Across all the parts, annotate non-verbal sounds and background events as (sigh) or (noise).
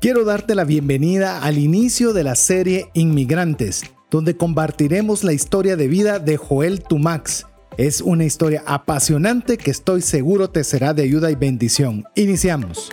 Quiero darte la bienvenida al inicio de la serie Inmigrantes, donde compartiremos la historia de vida de Joel Tumax. Es una historia apasionante que estoy seguro te será de ayuda y bendición. Iniciamos.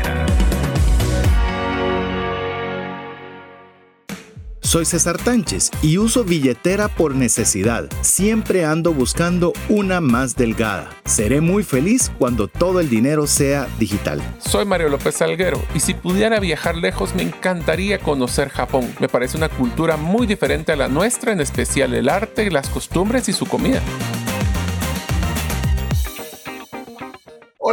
Soy César Tánchez y uso billetera por necesidad. Siempre ando buscando una más delgada. Seré muy feliz cuando todo el dinero sea digital. Soy Mario López Salguero y si pudiera viajar lejos me encantaría conocer Japón. Me parece una cultura muy diferente a la nuestra, en especial el arte, las costumbres y su comida.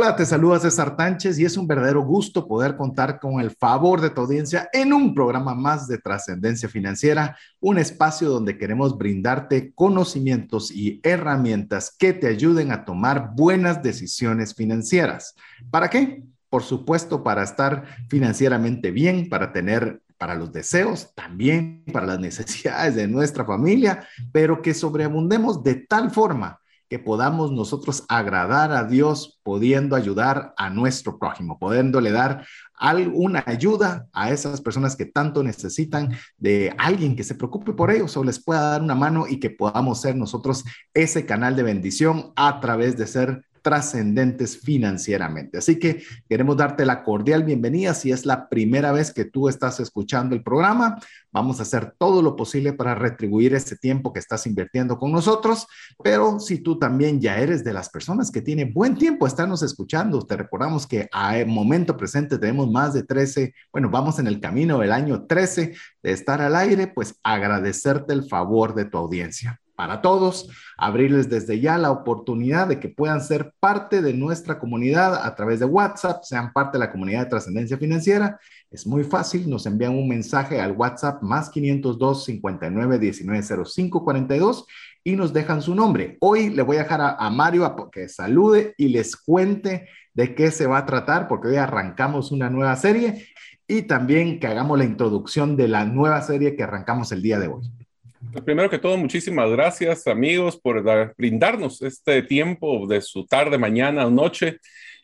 Hola, te saluda César Tánchez y es un verdadero gusto poder contar con el favor de tu audiencia en un programa más de trascendencia financiera, un espacio donde queremos brindarte conocimientos y herramientas que te ayuden a tomar buenas decisiones financieras. ¿Para qué? Por supuesto, para estar financieramente bien, para tener para los deseos, también para las (laughs) necesidades de nuestra familia, pero que sobreabundemos de tal forma que podamos nosotros agradar a Dios pudiendo ayudar a nuestro prójimo, pudiéndole dar alguna ayuda a esas personas que tanto necesitan de alguien que se preocupe por ellos o les pueda dar una mano y que podamos ser nosotros ese canal de bendición a través de ser trascendentes financieramente. Así que queremos darte la cordial bienvenida. Si es la primera vez que tú estás escuchando el programa, vamos a hacer todo lo posible para retribuir ese tiempo que estás invirtiendo con nosotros. Pero si tú también ya eres de las personas que tiene buen tiempo estarnos escuchando, te recordamos que a momento presente tenemos más de 13, bueno, vamos en el camino del año 13 de estar al aire, pues agradecerte el favor de tu audiencia para todos, abrirles desde ya la oportunidad de que puedan ser parte de nuestra comunidad a través de WhatsApp, sean parte de la comunidad de trascendencia financiera. Es muy fácil, nos envían un mensaje al WhatsApp más 502 59 19 05 42 y nos dejan su nombre. Hoy le voy a dejar a, Mario a que salude y les cuente de qué se va a tratar, porque hoy arrancamos una nueva serie y también que hagamos la introducción de la nueva serie que arrancamos el día de hoy. Pues primero que todo, muchísimas gracias amigos por brindarnos este tiempo de su tarde, mañana o noche.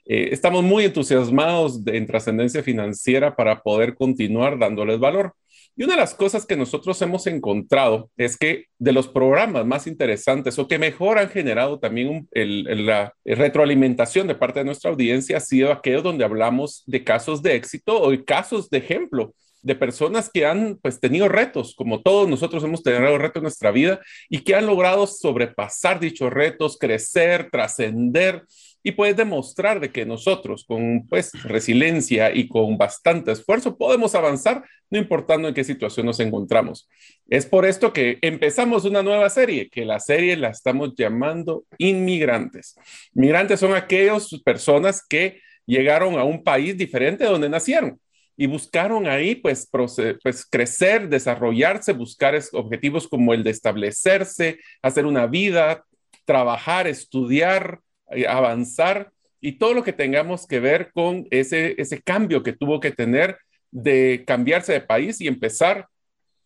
Eh, estamos muy entusiasmados en trascendencia financiera para poder continuar dándoles valor. Y una de las cosas que nosotros hemos encontrado es que de los programas más interesantes o que mejor han generado también la retroalimentación de parte de nuestra audiencia ha sido aquellos donde hablamos de casos de éxito o casos de ejemplo de personas que han pues tenido retos, como todos nosotros hemos tenido retos en nuestra vida y que han logrado sobrepasar dichos retos, crecer, trascender y puedes demostrar de que nosotros con pues resiliencia y con bastante esfuerzo podemos avanzar no importando en qué situación nos encontramos. Es por esto que empezamos una nueva serie, que la serie la estamos llamando Inmigrantes. Inmigrantes son aquellas personas que llegaron a un país diferente de donde nacieron y buscaron ahí pues, pues crecer, desarrollarse, buscar objetivos como el de establecerse, hacer una vida, trabajar, estudiar, avanzar y todo lo que tengamos que ver con ese, ese cambio que tuvo que tener de cambiarse de país y empezar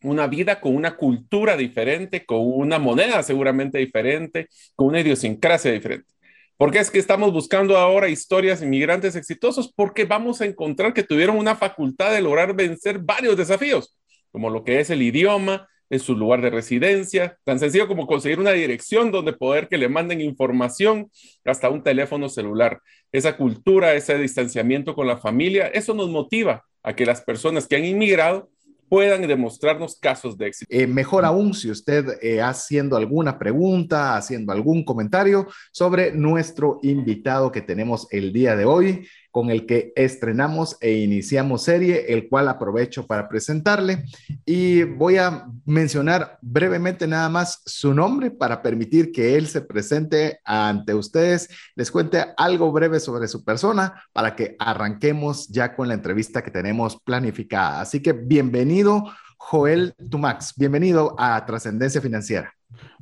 una vida con una cultura diferente, con una moneda seguramente diferente, con una idiosincrasia diferente. ¿Por qué es que estamos buscando ahora historias inmigrantes exitosos? Porque vamos a encontrar que tuvieron una facultad de lograr vencer varios desafíos, como lo que es el idioma, es su lugar de residencia, tan sencillo como conseguir una dirección donde poder que le manden información, hasta un teléfono celular. Esa cultura, ese distanciamiento con la familia, eso nos motiva a que las personas que han inmigrado puedan demostrarnos casos de éxito. Eh, mejor aún si usted eh, haciendo alguna pregunta, haciendo algún comentario sobre nuestro invitado que tenemos el día de hoy con el que estrenamos e iniciamos serie, el cual aprovecho para presentarle. Y voy a mencionar brevemente nada más su nombre para permitir que él se presente ante ustedes, les cuente algo breve sobre su persona para que arranquemos ya con la entrevista que tenemos planificada. Así que bienvenido, Joel Tumax. Bienvenido a Trascendencia Financiera.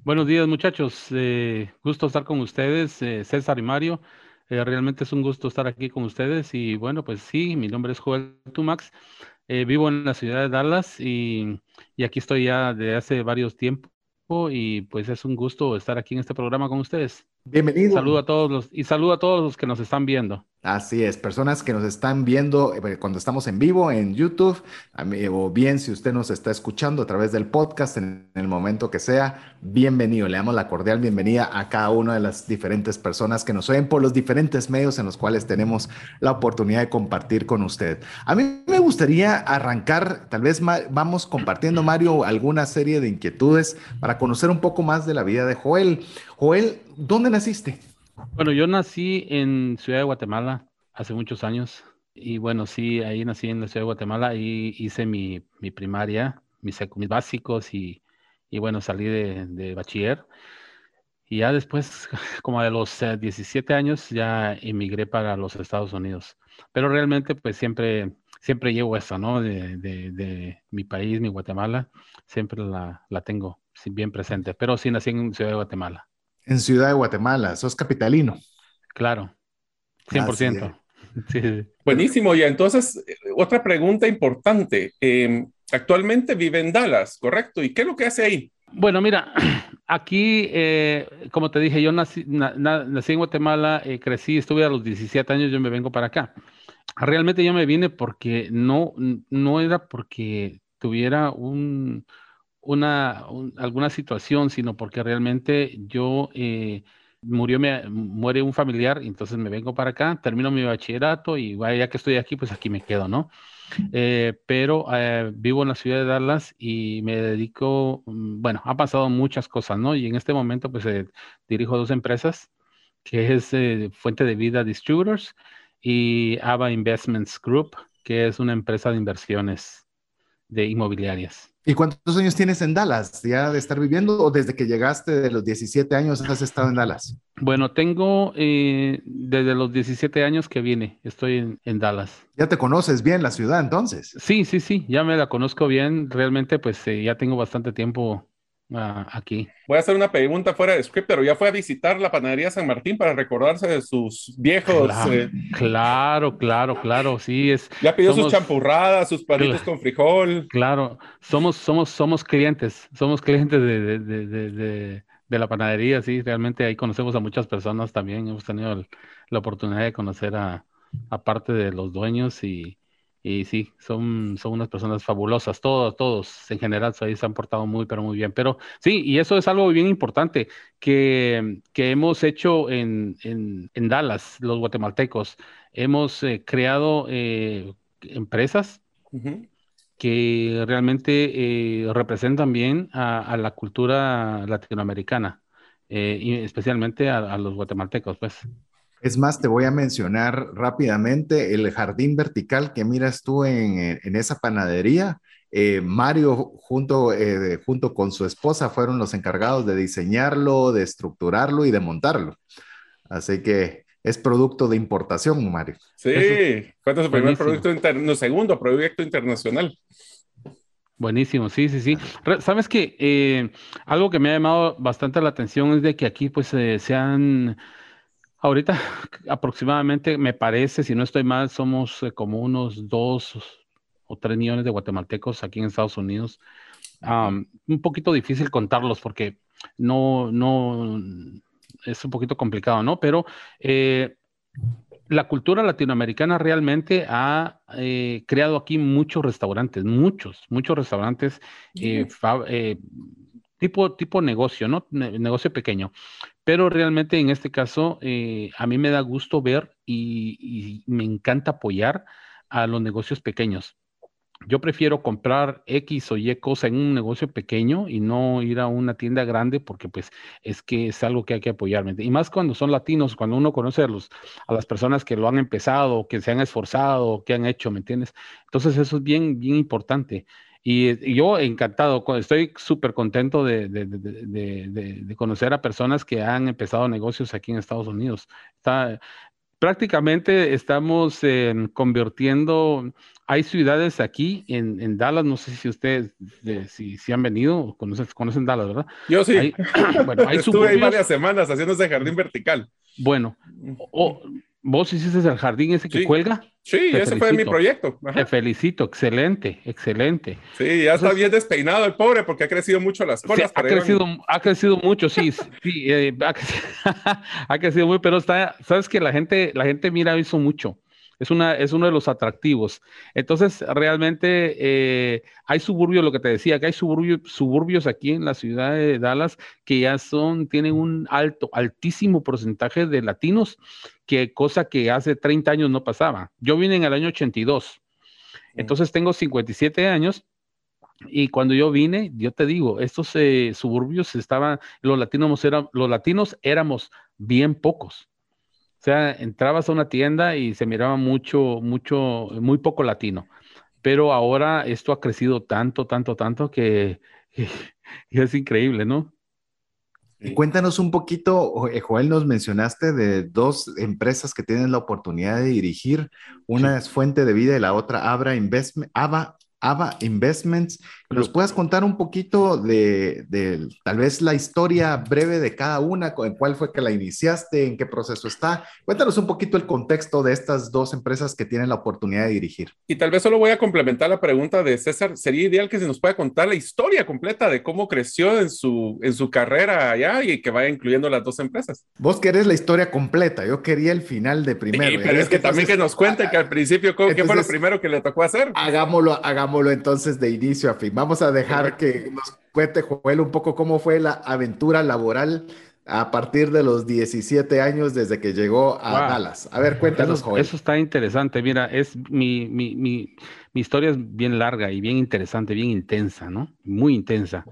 Buenos días, muchachos. Eh, gusto estar con ustedes, eh, César y Mario. Eh, realmente es un gusto estar aquí con ustedes y bueno, pues sí, mi nombre es Joel Tumax. Eh, vivo en la ciudad de Dallas y, y, aquí estoy ya de hace varios tiempos y pues es un gusto estar aquí en este programa con ustedes. Bienvenido. Saludo a todos los, y saludo a todos los que nos están viendo. Así es, personas que nos están viendo eh, cuando estamos en vivo en YouTube, o bien si usted nos está escuchando a través del podcast en el momento que sea, bienvenido. Le damos la cordial bienvenida a cada una de las diferentes personas que nos oyen por los diferentes medios en los cuales tenemos la oportunidad de compartir con usted. A mí me gustaría arrancar, tal vez vamos compartiendo, Mario, alguna serie de inquietudes para conocer un poco más de la vida de Joel. Joel, ¿dónde naciste? Bueno, yo nací en Ciudad de Guatemala hace muchos años. Y bueno, sí, ahí nací en la Ciudad de Guatemala y hice mi, primaria, mis, básicos y, bueno, salí de, bachiller. Y ya después, (laughs) como de los 17 eh, años, ya emigré para los Estados Unidos. Pero realmente, pues siempre, siempre llevo eso, ¿no? De, mi país, mi Guatemala, siempre la, la tengo bien presente. Pero sí nací en Ciudad de Guatemala. En Ciudad de Guatemala, sos capitalino. Claro, 100%. (laughs) Buenísimo, ya entonces, eh, otra pregunta importante. Em, actualmente vive en Dallas, ¿correcto? ¿Y qué es lo que hace ahí? Bueno, mira, (clears throat) aquí, eh, como te dije, yo nací, nací en Guatemala, eh, crecí, estuve a los 17 años, yo me vengo para acá. Realmente yo me vine porque no, no era porque tuviera un, una, alguna situación, sino porque realmente yo eh, murió, me, muere un familiar, entonces me vengo para acá, termino mi bachillerato y ya que estoy aquí, pues aquí me quedo, ¿no? Eh, pero eh, vivo en la ciudad de Dallas y me dedico, mm, bueno, ha pasado muchas cosas, ¿no? Y en este momento, pues dirijo dos empresas, que es Fuente de Vida Distributors y ABA Investments Group, que es una empresa de inversiones de inmobiliarias. ¿Y cuántos años tienes en Dallas? ¿Ya de estar viviendo o desde que llegaste de los 17 años has estado en Dallas? Bueno, tengo eh, desde los 17 años que vine, estoy en, Dallas. ¿Ya te conoces bien la ciudad entonces? Sí, sí, sí, ya me la conozco bien. Realmente, pues eh, ya tengo bastante tiempo aquí. Voy a hacer una pregunta fuera de script, pero ya fue a visitar la panadería San Martín para recordarse de sus viejos. Claro, eh, claro, claro, sí es. Ya pidió sus champurradas, sus palitos con frijol. Claro, somos, somos, somos clientes, somos clientes de, de, de, de, la panadería, sí, realmente ahí conocemos a muchas personas también, hemos tenido la oportunidad de conocer a, a parte de los dueños y, y sí, son, son unas personas fabulosas, todos, todos en general se han portado muy, pero muy bien. Pero sí, y eso es algo bien importante que, que hemos hecho en, en, en, Dallas, los guatemaltecos. Hemos eh, creado eh, empresas que realmente eh, representan bien a, la cultura latinoamericana, y especialmente a, a los guatemaltecos, pues. Es más, te voy a mencionar rápidamente el jardín vertical que miras tú en, esa panadería. Eh, Mario junto, eh, junto con su esposa fueron los encargados de diseñarlo, de estructurarlo y de montarlo. Así que es producto de importación, Mario. Sí, fue su primer producto, no, segundo proyecto internacional. Buenísimo, sí, sí, sí. Sabes que eh, algo que me ha llamado bastante la atención es de que aquí pues se han Ahorita (laughs) aproximadamente, me parece, si no estoy mal, somos eh, como unos dos o tres millones de guatemaltecos aquí en Estados Unidos. un poquito difícil contarlos porque no, no, es un poquito complicado, ¿no? Pero eh, la cultura latinoamericana realmente ha eh, creado aquí muchos restaurantes, muchos, muchos restaurantes tipo, tipo negocio, ¿no? negocio pequeño. Pero realmente en este caso, eh, a mí me da gusto ver y, me encanta apoyar a los negocios pequeños. Yo prefiero comprar X o Y cosa en un negocio pequeño y no ir a una tienda grande porque pues es que es algo que hay que apoyar. Y más cuando son latinos, cuando uno conoce a las personas que lo han empezado, que se han esforzado, que han hecho, ¿me entiendes? Entonces eso es bien, bien importante. Y, yo encantado, estoy súper contento de, de, de, de, conocer a personas que han empezado negocios aquí en Estados Unidos. Está, prácticamente estamos em, convirtiendo, hay ciudades aquí en, Dallas, no sé si ustedes, si, si, han venido, conocen, conocen Dallas, ¿verdad? Yo sí. (clears throat) bueno, hay Estuve ahí varias semanas haciendo ese jardín vertical. Bueno, o, ¿Vos hiciste el jardín ese que cuelga? Sí, ese fue mi proyecto. Te felicito, excelente, excelente. Sí, ya está bien despeinado el pobre porque ha crecido mucho las cosas. ha, crecido, ha crecido mucho, sí, sí, eh, ha, crecido, (laughs) ha, crecido, muy, pero está, sabes que la gente, la gente mira eso mucho. Es, una, es uno de los atractivos. Entonces, realmente eh, hay suburbios, lo que te decía, que hay suburbios, suburbios aquí en la ciudad de Dallas que ya son, tienen un alto, altísimo porcentaje de latinos, que cosa que hace 30 años no pasaba. Yo vine en el año 82, entonces tengo 57 años. Y cuando yo vine, yo te digo, estos eh, suburbios estaban, los latinos, los latinos éramos bien pocos sea, entrabas a una tienda y se miraba mucho, mucho, muy poco latino. Pero ahora esto ha crecido tanto, tanto, tanto que, (laughs) es increíble, ¿no? Cuéntanos un poquito, eh, Joel, nos mencionaste de dos empresas que tienen la oportunidad de dirigir. Una es Fuente de Vida y la otra Abra Investment, Ava AVA Investments. ¿Nos puedas contar un poquito de, tal vez la historia breve de cada una? ¿Cuál fue que la iniciaste? ¿En qué proceso está? Cuéntanos un poquito el contexto de estas dos empresas que tienen la oportunidad de dirigir. Y tal vez solo voy a complementar la pregunta de César. Sería ideal que se nos pueda contar la historia completa de cómo creció en su, en su carrera allá y que vaya incluyendo las dos empresas. Vos querés la historia completa. Yo quería el final de primero. Sí, pero es que también que nos cuente que al principio, ¿qué fue lo primero que le tocó hacer? Hagámoslo, hagámoslo entonces de inicio a fin. Vamos a dejar que nos cuente Joel un poco cómo fue la aventura laboral a partir de los 17 años desde que llegó a Dallas. A ver, cuéntanos, Joel. Eso está interesante. Mira, es mi, mi, mi, mi, historia es bien larga y bien interesante, bien intensa, ¿no? Muy intensa.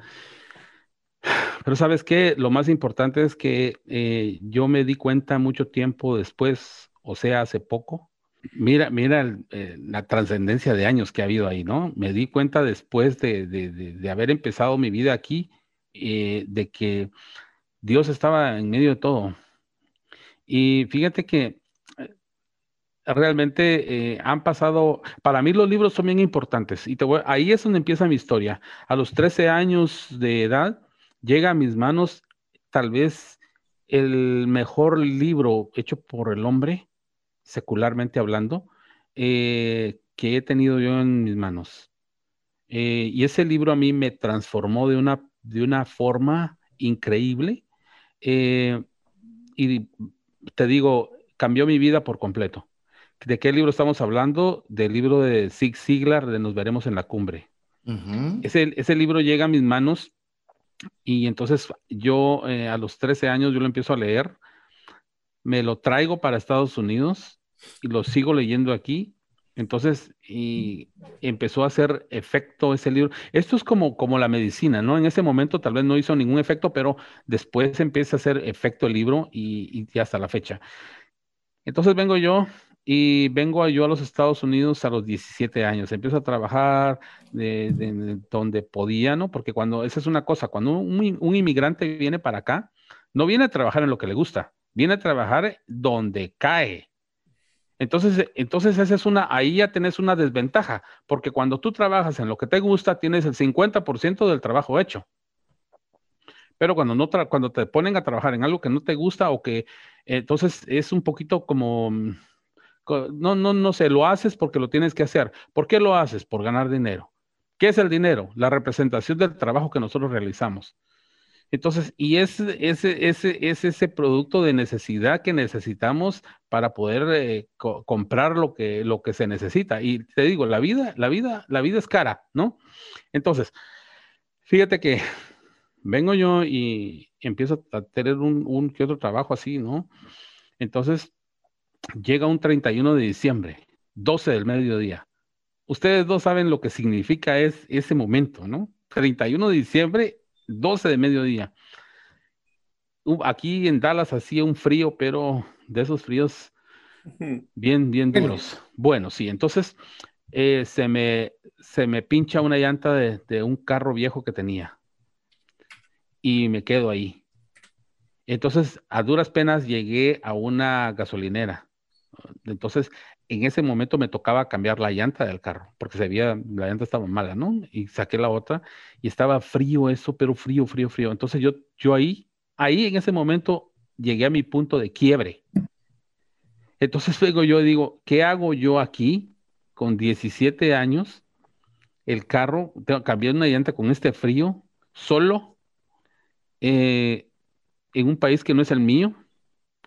Pero sabes qué, lo más importante es que eh, yo me di cuenta mucho tiempo después, o sea, hace poco, Mira, mira eh, la trascendencia de años que ha habido ahí, ¿no? Me di cuenta después de, haber empezado mi vida aquí, eh, de que Dios estaba en medio de todo. Y fíjate que eh, realmente han pasado, para mí los libros son bien importantes. Y te ahí es donde empieza mi historia. A los 13 años de edad, llega a mis manos tal vez el mejor libro hecho por el hombre secularmente hablando, eh, que he tenido yo en mis manos. Eh, y ese libro a mí me transformó de una, de una forma increíble. Eh, y te digo, cambió mi vida por completo. ¿De qué libro estamos hablando? Del libro de Zig Ziglar, de Nos veremos en la cumbre. ese, ese, libro llega a mis manos y entonces yo a los 13 años yo lo empiezo a leer me lo traigo para Estados Unidos y lo sigo leyendo aquí. Entonces, y empezó a hacer efecto ese libro. Esto es como, como la medicina, ¿no? En ese momento tal vez no hizo ningún efecto, pero después empieza a hacer efecto el libro y, y hasta la fecha. Entonces vengo yo y vengo yo a los Estados Unidos a los 17 años. Empiezo a trabajar de, donde podía, ¿no? Porque cuando, esa es una cosa, cuando un, un inmigrante viene para acá, no viene a trabajar en lo que le gusta, viene a trabajar donde cae. Entonces, entonces esa es una, ahí ya tienes una desventaja, porque cuando tú trabajas en lo que te gusta, tienes el 50% del trabajo hecho. Pero cuando, no cuando te ponen a trabajar en algo que no te gusta o que, entonces es un poquito como, no, no, no sé, lo haces porque lo tienes que hacer. ¿Por qué lo haces? Por ganar dinero. ¿Qué es el dinero? La representación del trabajo que nosotros realizamos. Entonces, y es ese, ese, es ese producto de necesidad que necesitamos para poder eh, comprar lo que, lo que se necesita. Y te digo, la vida, la vida, la vida es cara, ¿no? Entonces, fíjate que vengo yo y empiezo a tener un, un que otro trabajo así, ¿no? Entonces, llega un 31 de diciembre, 12 del mediodía. Ustedes dos saben lo que significa es ese momento, ¿no? 31 de diciembre 12 de mediodía. Aquí en Dallas hacía un frío, pero de esos fríos bien, bien duros. Bueno, sí, entonces eh, se, me, se me pincha una llanta de, un carro viejo que tenía y me quedo ahí. Entonces, a duras penas llegué a una gasolinera Entonces, en ese momento me tocaba cambiar la llanta del carro, porque se la llanta estaba mala, ¿no? Y saqué la otra y estaba frío eso, pero frío, frío, frío. Entonces yo, yo ahí, ahí en ese momento llegué a mi punto de quiebre. Entonces (laughs) luego yo digo, ¿qué hago yo aquí con 17 años? El carro, tengo que cambiar una llanta con este frío, solo, eh, en un país que no es el mío,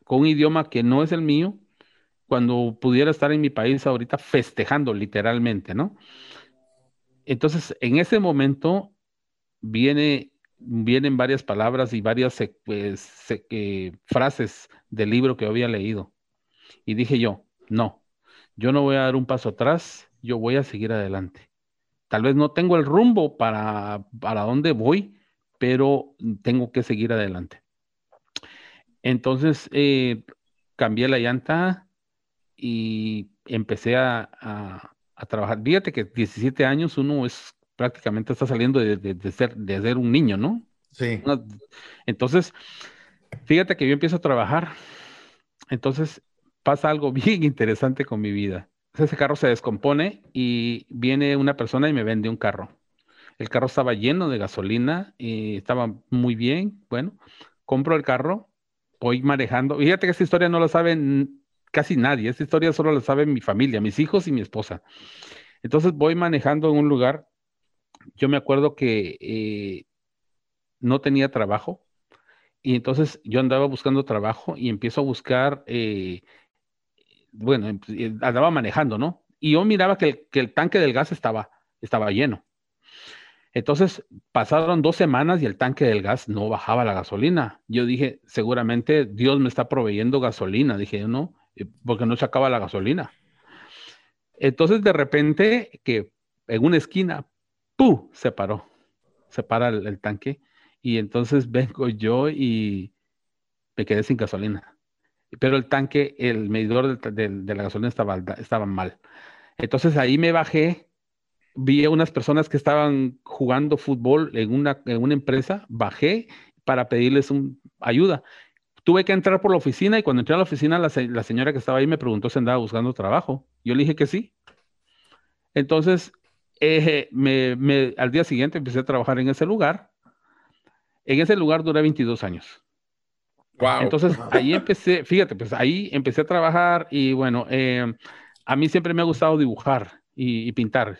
con un idioma que no es el mío, cuando pudiera estar en mi país ahorita festejando literalmente, ¿no? Entonces, en ese momento viene, vienen varias palabras y varias pues, eh, frases del libro que había leído. Y dije yo, no, yo no voy a dar un paso atrás, yo voy a seguir adelante. Tal vez no tengo el rumbo para, para dónde voy, pero tengo que seguir adelante. Entonces, eh, cambié la llanta y empecé a, trabajar. Fíjate que 17 años uno es prácticamente está saliendo de, ser, de ser un niño, ¿no? Sí. Entonces, fíjate que yo empiezo a trabajar. Entonces, pasa algo (laughs) bien interesante con mi vida. Ese carro se descompone y viene una persona y me vende un carro. El carro estaba lleno de gasolina y estaba muy bien. Bueno, compro el carro, voy manejando. Fíjate que esta historia no la saben casi nadie. Esta historia solo la sabe mi familia, mis hijos y mi esposa. Entonces voy manejando en un lugar. Yo me acuerdo que eh, no tenía trabajo y entonces yo andaba buscando trabajo y empiezo a buscar, eh, bueno, em, eh, andaba manejando, ¿no? Y yo miraba que el, tanque del gas estaba, estaba lleno. Entonces pasaron dos semanas y el tanque del gas no bajaba la gasolina. Yo dije, seguramente Dios me está proveyendo gasolina. Dije, no, porque no se acaba la gasolina. Entonces de repente que en una esquina, ¡pum! se paró, se para el, tanque y entonces (laughs) vengo yo y me quedé sin gasolina. Pero el tanque, el medidor de, la gasolina estaba, estaba mal. Entonces ahí me bajé, vi a unas personas que estaban jugando fútbol en una, en una empresa, bajé para pedirles un, ayuda tuve que entrar por la oficina y cuando entré a la oficina la, señora que estaba ahí me preguntó si andaba buscando trabajo. Yo le dije que sí. Entonces, eh, me, al día siguiente empecé a trabajar en ese lugar. En ese lugar duré 22 años. Wow. Entonces, ahí empecé, fíjate, pues ahí empecé a trabajar y bueno, eh, a mí siempre me ha gustado dibujar y, pintar.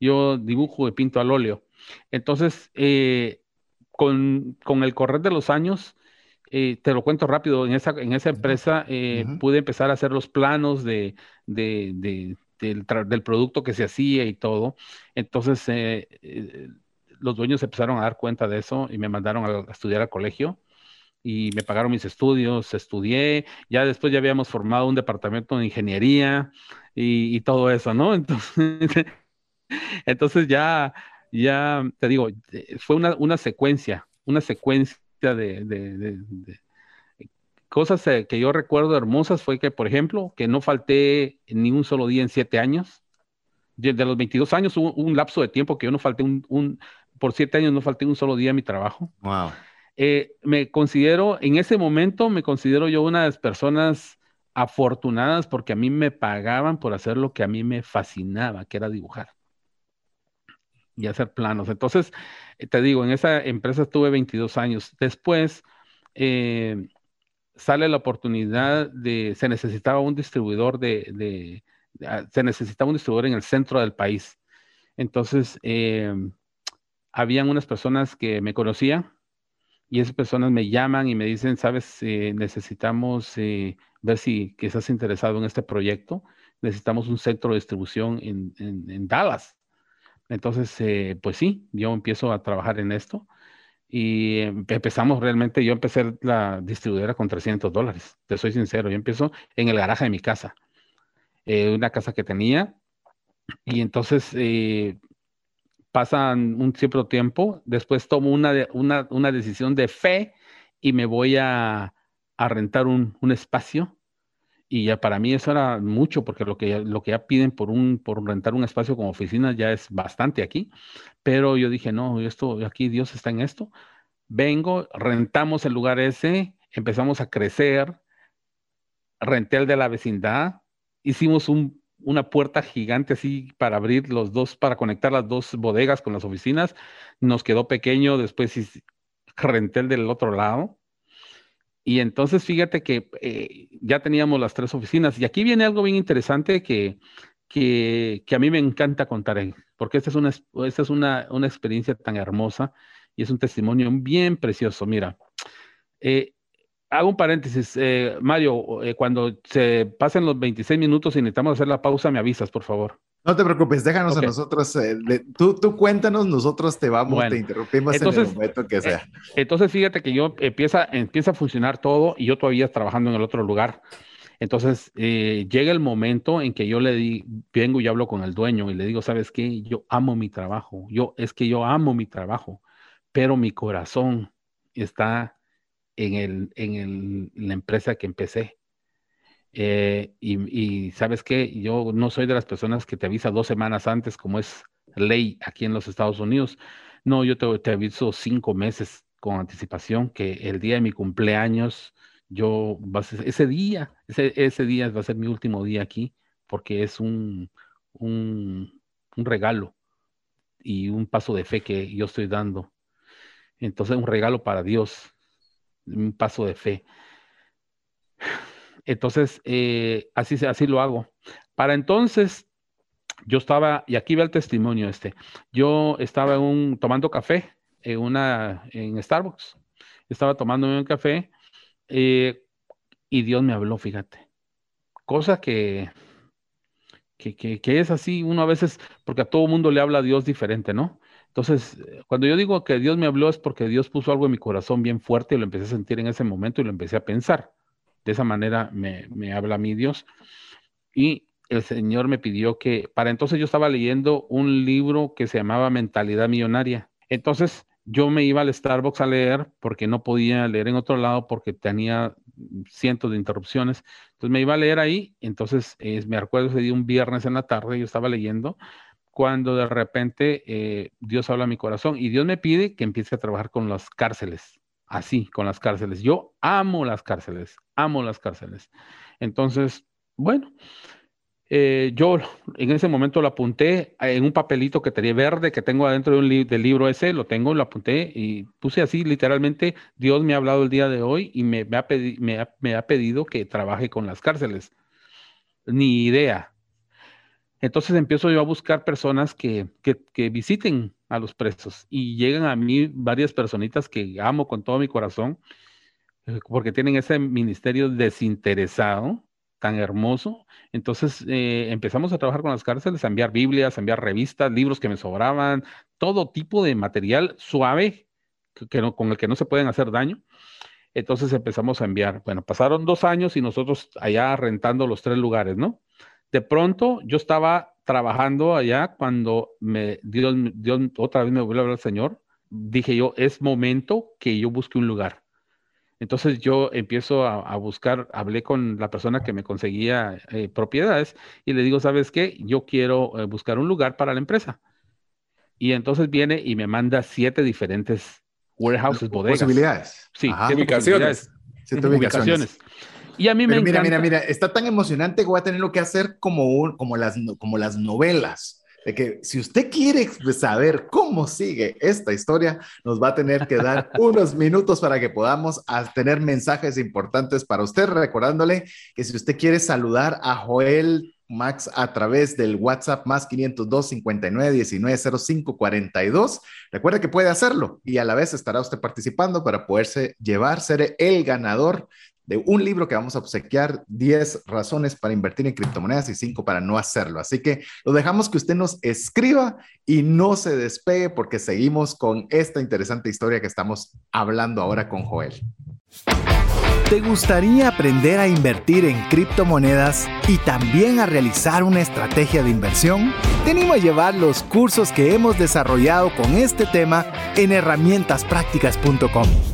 Yo dibujo y pinto al óleo. Entonces, eh, con, con, el correr de los años, eh, te lo cuento rápido, en esa, en esa empresa eh, pude empezar a hacer los planos de, del, producto que se hacía y todo. Entonces, eh, los dueños empezaron a dar cuenta de eso y me mandaron a, estudiar al colegio y me pagaron mis estudios, estudié, ya después ya habíamos formado un departamento de ingeniería y, todo eso, ¿no? (laughs) Entonces, entonces ya, ya, te digo, fue una, una secuencia, una secuencia de, cosas eh, que yo recuerdo hermosas fue que, por ejemplo, que no falté ni un solo día en siete años. De, los 22 años hubo un lapso de tiempo que yo no falté un, por siete años no falté un solo día a mi trabajo. Wow. Eh, me considero, en ese momento me considero yo una de las personas afortunadas porque a mí me pagaban por hacer lo que a mí me fascinaba, que era dibujar y hacer planos. Entonces, eh, te digo, en esa empresa estuve 22 años. Después eh, sale la oportunidad de, se necesitaba un distribuidor de, ah, se necesitaba un distribuidor en el centro del país. Entonces, eh, habían unas personas que me conocían y esas personas me llaman y me dicen, sabes, necesitamos ver si que estás interesado en este proyecto. Necesitamos un centro de distribución en Dallas. Entonces, eh, pues sí, yo empiezo a trabajar en esto y empezamos realmente, yo empecé la distribuidora con 300 dólares, te soy sincero, yo empiezo en el garaje de mi casa, eh, una casa que tenía y entonces eh, pasan un cierto tiempo, después tomo una, una, una, decisión de fe y me voy a, a rentar un, un espacio y ya para mí eso era mucho, porque lo que, lo que ya piden por, un, por rentar un espacio como oficina ya es bastante aquí. Pero yo dije, no, esto, aquí Dios está en esto. Vengo, rentamos el lugar ese, empezamos a crecer, renté el de la vecindad, hicimos una puerta gigante así para abrir los dos, para conectar las dos bodegas con las oficinas, nos quedó pequeño, después renté el del otro lado. Y entonces fíjate que eh, ya teníamos las tres oficinas. Y aquí viene algo bien interesante que, que, a mí me encanta contar, porque esta es, una, esta es una, una experiencia tan hermosa y es un testimonio bien precioso. Mira, eh, hago un paréntesis. Eh, Mario, eh, cuando se pasen los 26 minutos y necesitamos hacer la pausa, me avisas, por favor. No te preocupes, déjanos a nosotros, tú, tú cuéntanos, nosotros te vamos, te interrumpimos en el momento que sea. entonces, fíjate que yo empieza, empieza a funcionar todo y yo todavía trabajando en el otro lugar. Entonces, llega el momento en que yo le di, vengo y hablo con el dueño y le digo, ¿sabes qué? Yo amo mi trabajo, yo, es que yo amo mi trabajo, pero mi corazón está en, el, en la empresa que empecé. Eh, y, sabes que yo no soy de las personas que te avisa dos semanas antes, como es ley aquí en los Estados Unidos. No, yo te, aviso cinco meses con anticipación que el día de mi cumpleaños, yo, ese día, ese, ese día va a ser mi último día aquí, porque es un, un, un regalo y un paso de fe que yo estoy dando. Entonces, un regalo para Dios un paso de fe. Entonces, eh, así, así lo hago. Para entonces, yo estaba, y aquí ve el testimonio este, yo estaba un, tomando café en, una, en Starbucks, estaba tomando un café eh, y Dios me habló, fíjate. Cosa que, que, que, que, es así, uno a veces, porque a todo mundo le habla a Dios diferente, ¿no? Entonces, cuando yo digo que Dios me habló es porque Dios puso algo en mi corazón bien fuerte y lo empecé a sentir en ese momento y lo empecé a pensar. De esa manera me, habla mi Dios. Y el Señor me pidió que, para entonces yo estaba leyendo un libro que se llamaba Mentalidad Millonaria. Entonces yo me iba al Starbucks a leer porque no podía leer en otro lado porque tenía cientos de interrupciones. Entonces me iba a leer ahí. Entonces me acuerdo ese día un viernes en la tarde, yo estaba leyendo cuando de repente eh, Dios habla a mi corazón y Dios me pide que empiece a trabajar con las cárceles, así, con las cárceles. Yo amo las cárceles, amo las cárceles. Entonces, bueno, eh, yo en ese momento lo apunté en un papelito que tenía verde que tengo adentro del libro ese, lo tengo, lo apunté y puse así, literalmente, Dios me ha hablado el día de hoy y me, ha, me ha pedido que trabaje con las cárceles. Ni idea, entonces empiezo yo a buscar personas que, visiten a los presos y llegan a mí varias personitas que amo con todo mi corazón eh, porque tienen ese ministerio desinteresado tan hermoso. Entonces eh, empezamos a trabajar con las cárceles, a enviar Biblias, a enviar revistas, libros que me sobraban, todo tipo de material suave que, con el que no se pueden hacer daño. Entonces empezamos a enviar. Bueno, pasaron dos años y nosotros allá rentando los tres lugares, ¿no? De pronto yo estaba trabajando allá cuando me Dios, otra vez me volvió a hablar el Señor. Dije yo, es momento que yo busque un lugar. Entonces yo empiezo a, buscar, hablé con la persona que me conseguía eh, propiedades y le digo, ¿sabes qué? Yo quiero eh, buscar un lugar para la empresa. Y entonces viene y me manda siete diferentes warehouses, bodegas. Posibilidades. Sí, ubicaciones. Siete ubicaciones. Y a mí me mira, Mira, mira, está tan emocionante que voy a tener lo que hacer como, un, como, las, como las novelas. De que si usted quiere saber cómo sigue esta historia, nos va a tener que dar (laughs) unos minutos para que podamos tener mensajes importantes para usted, recordándole que si usted quiere saludar a Joel Max a través del WhatsApp más 502 59 19 05 42. Recuerde que puede hacerlo y a la vez estará usted participando para poderse llevar, ser el ganador de un libro que vamos a obsequiar, 10 razones para invertir en criptomonedas y 5 para no hacerlo. Así que lo dejamos que usted nos escriba y no se despegue porque seguimos con esta interesante historia que estamos hablando ahora con Joel. ¿Te gustaría aprender a invertir en criptomonedas y también a realizar una estrategia de inversión? Te animo a llevar los cursos que hemos desarrollado con este tema en herramientasprácticas.com.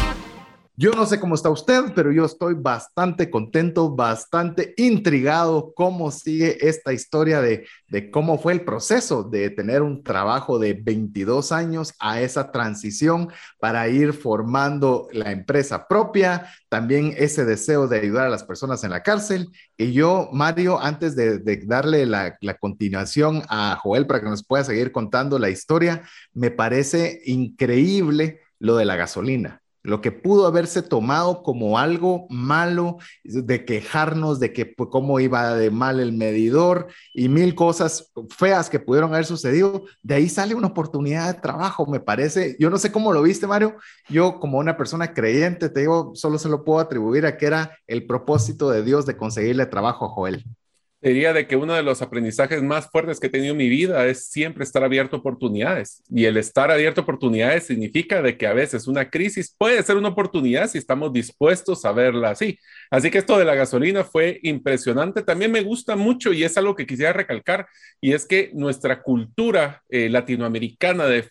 Yo no sé cómo está usted, pero yo estoy bastante contento, bastante intrigado cómo sigue esta historia de, cómo fue el proceso de tener un trabajo de 22 años a esa transición para ir formando la empresa propia, también ese deseo de ayudar a las personas en la cárcel. Y yo, Mario, antes de, darle la continuación a Joel para que nos pueda seguir contando la historia, me parece increíble lo de la gasolina lo que pudo haberse tomado como algo malo, de quejarnos de que pues, cómo iba de mal el medidor y mil cosas feas que pudieron haber sucedido, de ahí sale una oportunidad de trabajo, me parece. Yo no sé cómo lo viste, Mario. Yo como una persona creyente, te digo, solo se lo puedo atribuir a que era el propósito de Dios de conseguirle trabajo a Joel. Diría de que uno de los aprendizajes más fuertes que he tenido en mi vida es siempre estar abierto a oportunidades. Y el estar abierto a oportunidades significa de que a veces una crisis puede ser una oportunidad si estamos dispuestos a verla así. Así que esto de la gasolina fue impresionante. También me gusta mucho y es algo que quisiera recalcar y es que nuestra cultura eh, latinoamericana de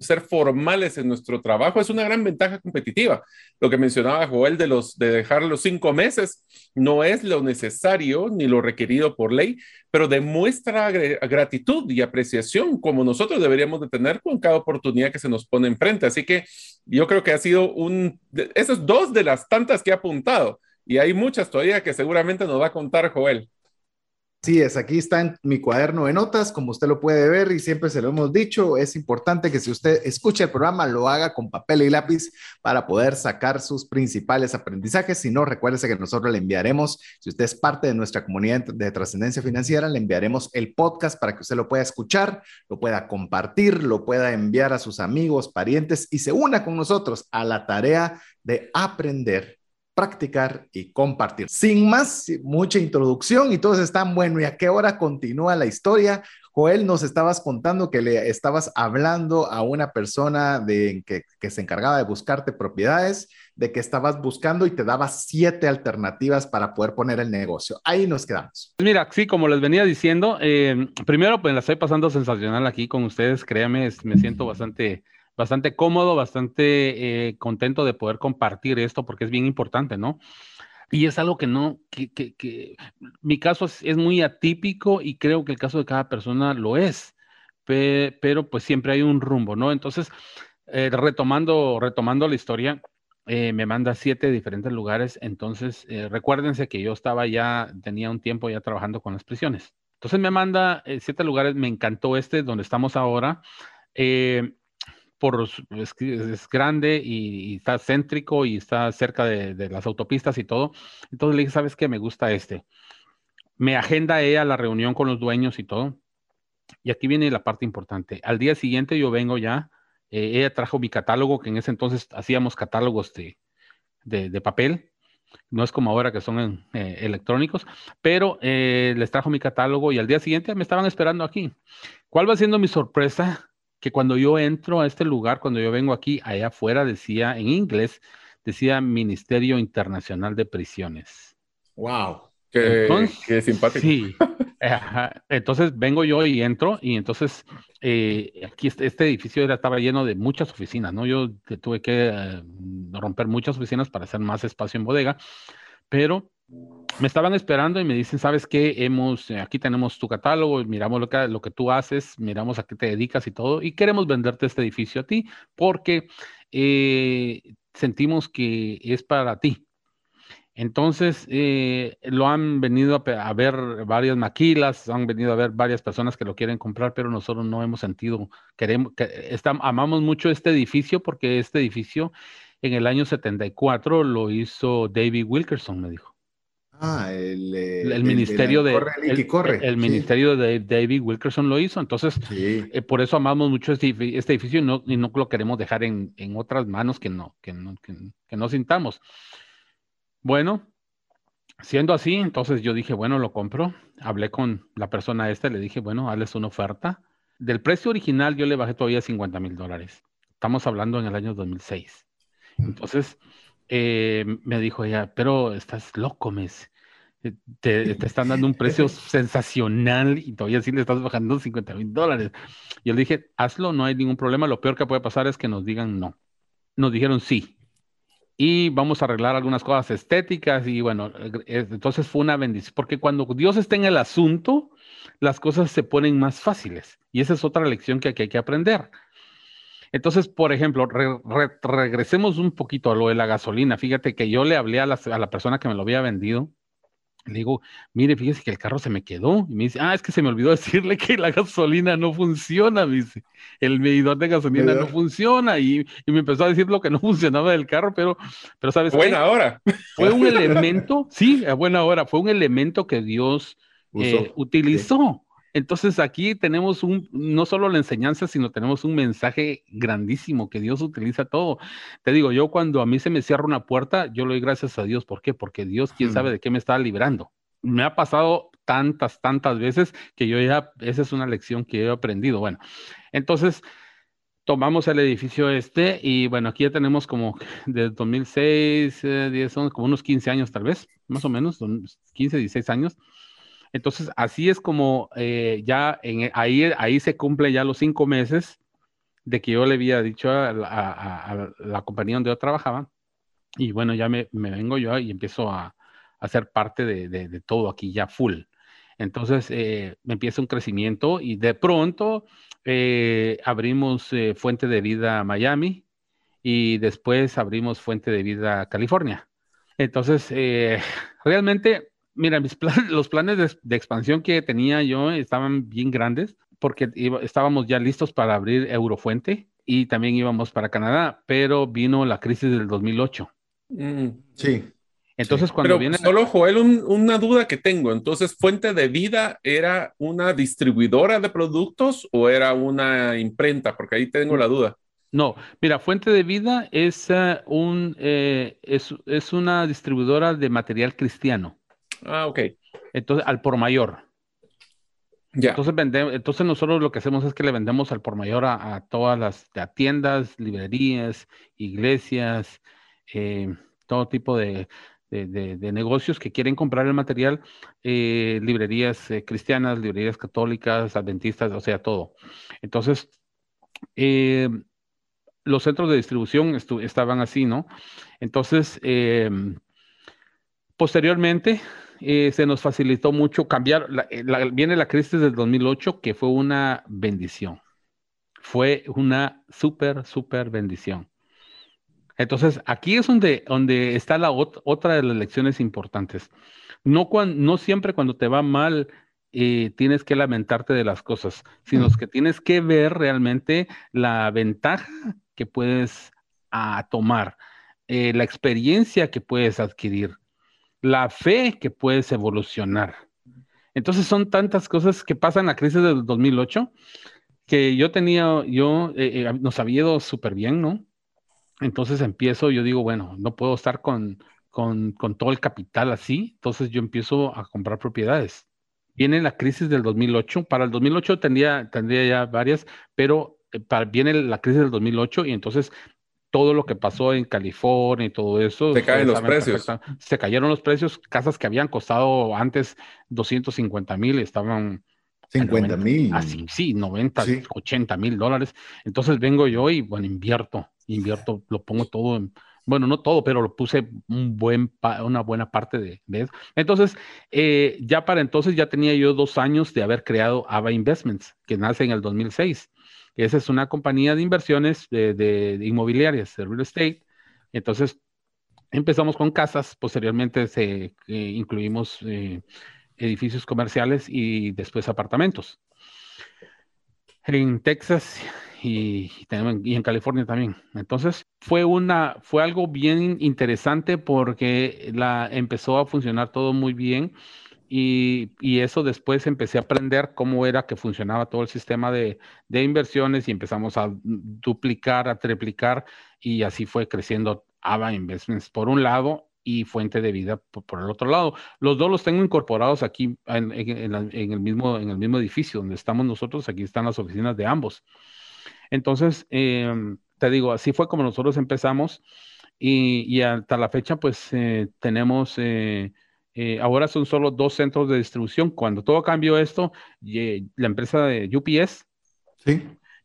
ser formales en nuestro trabajo es una gran ventaja competitiva. Lo que mencionaba Joel de los de dejar los cinco meses no es lo necesario ni lo requerido por ley, pero demuestra gratitud y apreciación como nosotros deberíamos de tener con cada oportunidad que se nos pone enfrente. Así que yo creo que ha sido un, esas dos de las tantas que ha apuntado, y hay muchas todavía que seguramente nos va a contar Joel. Sí, es, aquí está en mi cuaderno de notas, como usted lo puede ver y siempre se lo hemos dicho, es importante que si usted escucha el programa lo haga con papel y lápiz para poder sacar sus principales aprendizajes. Si no, recuérdese que nosotros le enviaremos, si usted es parte de nuestra comunidad de trascendencia financiera, le enviaremos el podcast para que usted lo pueda escuchar, lo pueda compartir, lo pueda enviar a sus amigos, parientes y se una con nosotros a la tarea de aprender practicar y compartir. Sin más, mucha introducción y todos están, bueno, ¿y a qué hora continúa la historia? Joel, nos estabas contando que le estabas hablando a una persona de, que, que se encargaba de buscarte propiedades, de que estabas buscando y te daba siete alternativas para poder poner el negocio. Ahí nos quedamos. Mira, sí, como les venía diciendo, eh, primero pues la estoy pasando sensacional aquí con ustedes, créame, me siento bastante bastante cómodo, bastante eh, contento de poder compartir esto porque es bien importante, ¿no? Y es algo que no, que, que, que mi caso es, muy atípico y creo que el caso de cada persona lo es, pero pues siempre hay un rumbo, ¿no? Entonces, eh, retomando, retomando la historia, eh, me manda siete diferentes lugares, entonces recuérdense que yo estaba ya, tenía un tiempo ya trabajando con las prisiones. Entonces me manda siete lugares, me encantó este, donde estamos ahora. Eh, por, es, grande y, está céntrico y está cerca de, las autopistas y todo. Entonces le dije, ¿sabes qué? Me gusta este. Me agenda ella la reunión con los dueños y todo. Y aquí viene la parte importante. Al día siguiente yo vengo ya, eh, ella trajo mi catálogo, que en ese entonces hacíamos catálogos de, de, papel, no es como ahora que son eh, electrónicos, pero eh, les trajo mi catálogo y al día siguiente me estaban esperando aquí. ¿Cuál va siendo mi sorpresa? Que cuando yo entro a este lugar, cuando yo vengo aquí, allá afuera decía en inglés, decía Ministerio Internacional de Prisiones. ¡Wow! Qué, simpático. Sí. (laughs) Entonces vengo yo y entro y entonces eh, aquí este, este, edificio era, estaba lleno de muchas oficinas, ¿no? Yo tuve que eh, romper muchas oficinas para hacer más espacio en bodega, pero me estaban esperando y me dicen, ¿sabes qué? Hemos, eh, aquí tenemos tu catálogo, miramos lo que, lo que tú haces, miramos a qué te dedicas y todo, y queremos venderte este edificio a ti porque eh, sentimos que es para ti. Entonces, eh, lo han venido a, ver varias maquilas, han venido a ver varias personas que lo quieren comprar, pero nosotros no hemos sentido, queremos, que, amamos mucho este edificio porque este edificio en el año 74 lo hizo David Wilkerson, me dijo. Ah, el, el, ministerio de, el, corre, el, ministerio de David Wilkerson lo hizo, entonces eh, por eso amamos mucho este, este, edificio y no, y no lo queremos dejar en, en otras manos que no, que no, que, no sintamos. Bueno, siendo así, entonces yo dije, bueno, lo compro. Hablé con la persona esta, le dije, bueno, hazles una oferta. Del precio original yo le bajé todavía 50 mil dólares. Estamos hablando en el año 2006. Entonces, eh, me dijo ella, pero estás loco, mes. Eh, te, te, están dando un (laughs) precio sensacional y todavía sí le estás bajando 50 mil dólares. Y yo le dije, hazlo, no hay ningún problema. Lo peor que puede pasar es que nos digan no. Nos dijeron sí. Y vamos a arreglar algunas cosas estéticas y bueno, eh, entonces fue una bendición, porque cuando Dios está en el asunto, las cosas se ponen más fáciles. Y esa es otra lección que, hay que aprender. Entonces, por ejemplo, regresemos un poquito a lo de la gasolina. Fíjate que yo le hablé a la persona que me lo había vendido le digo, mire, fíjese que el carro se me quedó. Y me dice, ah, es que se me olvidó (laughs) decirle que la gasolina no funciona, me dice. El medidor de gasolina no funciona. Y, me empezó a decir lo que no (laughs) funcionaba del carro, pero, pero ¿sabes Buena hora. Fue un (laughs) elemento, sí, a buena hora, fue un elemento que Dios eh, utilizó. Entonces aquí tenemos un, no solo la enseñanza, sino tenemos un mensaje grandísimo que Dios utiliza todo. Te digo, yo cuando a mí se me cierra una puerta, yo le doy gracias a Dios. ¿Por qué? Porque Dios, quién sabe de qué me está librando. Me ha pasado tantas, tantas veces que yo ya, esa es una lección que he aprendido. Bueno, entonces tomamos el edificio este y bueno, aquí ya tenemos como desde 2006, 10, como unos 15 años tal vez, más o menos, 15, 16 años. Entonces, así es como eh, ya en, ahí, ahí se cumple ya los cinco meses de que yo le había dicho a, la compañía donde yo trabajaba. Y bueno, ya me, vengo yo y empiezo a, hacer parte de, todo aquí ya full. Entonces, eh, me empieza un crecimiento y de pronto eh, abrimos Fuente de Vida Miami y después abrimos Fuente de Vida California. Entonces, (laughs) realmente Mira, mis (laughs) los planes de, expansión que tenía yo estaban bien grandes porque estábamos ya listos para abrir Eurofuente y también íbamos para Canadá, pero vino la crisis del 2008. Mm, sí. Entonces, cuando viene. Solo, Joel, una duda que tengo. Entonces, ¿Fuente de Vida era una distribuidora de productos o era una imprenta? Porque ahí tengo la duda. No, mira, Fuente de Vida es, eh, un, eh, es, es, una distribuidora de material cristiano. Ah, ok. Entonces, al por mayor. Ya. Entonces, vendemos, entonces nosotros lo que hacemos es que le vendemos al por mayor a, todas las tiendas, librerías, iglesias, eh, todo tipo de, negocios que quieren comprar el material, eh, librerías eh, cristianas, librerías católicas, adventistas, o sea, todo. Entonces, los centros de distribución estaban así, ¿no? Entonces, posteriormente, eh, se nos facilitó mucho cambiar. Eh, viene la crisis del 2008, que fue una bendición. Fue una súper, súper bendición. Entonces, aquí es donde, donde está la otra de las lecciones importantes. No, no siempre cuando te va mal eh, tienes que lamentarte de las cosas, sino que tienes que ver realmente la ventaja que puedes ah, tomar, la experiencia que puedes adquirir la fe que puedes evolucionar. Entonces son tantas cosas que pasan la crisis del 2008 que yo tenía, yo eh, eh, nos había ido súper bien, ¿no? Entonces empiezo, yo digo, bueno, no puedo estar con, con, todo el capital así, entonces yo empiezo a comprar propiedades. Viene la crisis del 2008, para el 2008 tendría, tendría ya varias, pero eh, para, viene la crisis del 2008 y entonces todo lo que pasó en California y todo eso. Se caen los precios. Se cayeron los precios. Casas que habían costado antes 250 mil estaban. 50 mil. Así, sí, 90, 80 mil dólares. Entonces vengo yo y, bueno, invierto, invierto, lo pongo todo en, bueno, no todo, pero lo puse un buen una buena parte de, eso. Entonces, eh, ya para entonces ya tenía yo dos años de haber creado AVA Investments, que nace en el 2006. Esa es una compañía de inversiones de, inmobiliarias, de real estate. Entonces, empezamos con casas, posteriormente se, eh, incluimos eh, edificios comerciales y después apartamentos. En Texas y, y, en California también. Entonces fue una, fue algo bien interesante porque la, empezó a funcionar todo muy bien y, y, eso después empecé a aprender cómo era que funcionaba todo el sistema de, de, inversiones y empezamos a duplicar, a triplicar y así fue creciendo AVA Investments por un lado y Fuente de Vida por, el otro lado. Los dos los tengo incorporados aquí en, el mismo, en el mismo edificio donde estamos nosotros, aquí están las oficinas de ambos. Entonces, em, te digo, así fue como nosotros empezamos y, hasta la fecha pues eh, tenemos... Eh, eh, ahora son solo dos centros de distribución. Cuando todo cambió esto, la empresa de UPS, ¿Sí?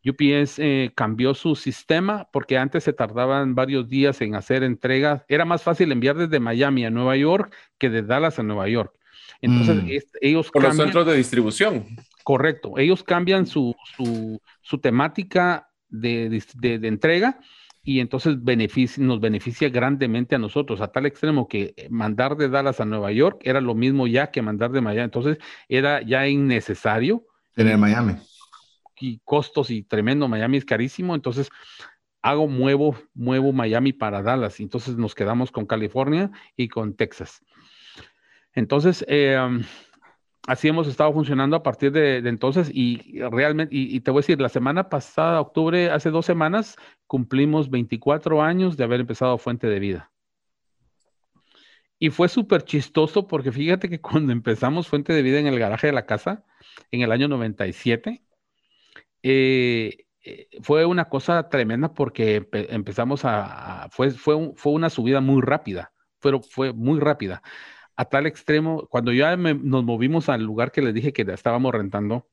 UPS eh, cambió su sistema porque antes se tardaban varios días en hacer entregas. Era más fácil enviar desde Miami a Nueva York que de Dallas a Nueva York. Entonces, mm. ellos Por los centros de distribución. Correcto. Ellos cambian su, su, temática de, de, entrega y entonces nos beneficia grandemente a nosotros, a tal extremo que mandar de Dallas a Nueva York era lo mismo ya que mandar de Miami. Entonces, era ya innecesario. Tener Miami y costos y tremendo, Miami es carísimo, entonces hago, muevo, muevo Miami para Dallas, entonces nos quedamos con California y con Texas. Entonces, em, así hemos estado funcionando a partir de, entonces y realmente, y, te voy a decir, la semana pasada, octubre, hace dos semanas, cumplimos 24 años de haber empezado Fuente de Vida. Y fue súper chistoso porque fíjate que (laughs) cuando empezamos Fuente de Vida en el garaje de la casa, en el año 97, eh, eh, fue una cosa tremenda porque empezamos a, fue, fue, fue, una subida muy rápida, pero fue muy rápida, a tal extremo, cuando ya nos movimos al lugar que les dije que estábamos rentando,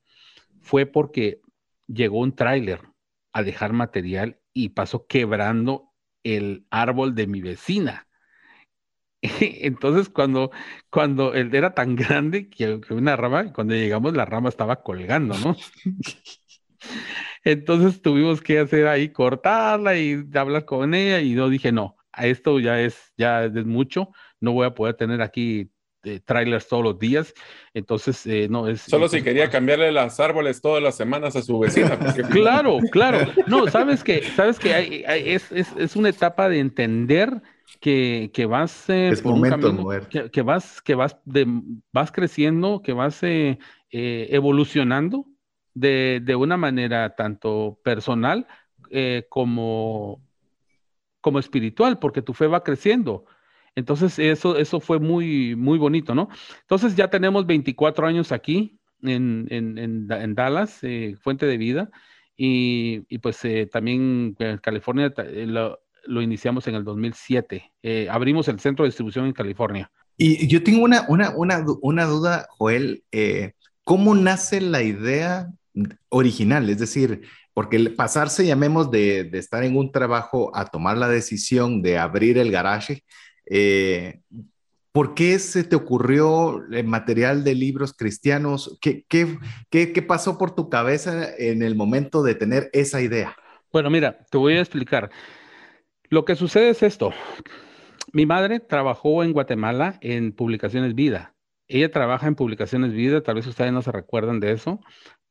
fue porque llegó un tráiler a dejar material y pasó quebrando el árbol de mi vecina. (laughs) Entonces, cuando, cuando él era tan grande que, una rama, cuando llegamos, la rama estaba colgando, ¿no? Entonces tuvimos que hacer ahí, cortarla y hablar con ella y yo dije, no, esto ya es, ya es mucho, no voy a poder tener aquí eh, trailers todos los días, entonces eh, no es... Solo si quería cambiarle las árboles todas las semanas a su vecina. (laughs) claro, (laughs) claro, no, sabes que, sabes que es, es, es, una etapa de entender que, que vas eh, por un camino, que, que, vas, que vas, de, vas creciendo, que vas evolucionando de, una manera tanto personal eh, como, como espiritual, porque tu fe va creciendo. Entonces, eso, eso fue muy, muy bonito, ¿no? Entonces, ya tenemos 24 años aquí en, en, Dallas, eh, Fuente de Vida, y, pues eh, también en California lo, iniciamos en el 2007. abrimos el centro de distribución en California. Y yo tengo una, una, una, una duda, Joel. ¿Cómo nace la idea original, es decir, porque el pasarse, llamemos, de, estar en un trabajo a tomar la decisión de abrir el garaje, eh, ¿por qué se te ocurrió el material de libros cristianos? ¿Qué, qué, qué, pasó por tu cabeza en el momento de tener esa idea? Bueno, mira, te voy a explicar. Lo que sucede es esto. Mi madre trabajó en Guatemala en Publicaciones Vida. Ella trabaja en Publicaciones Vida, tal vez ustedes no se recuerdan de eso,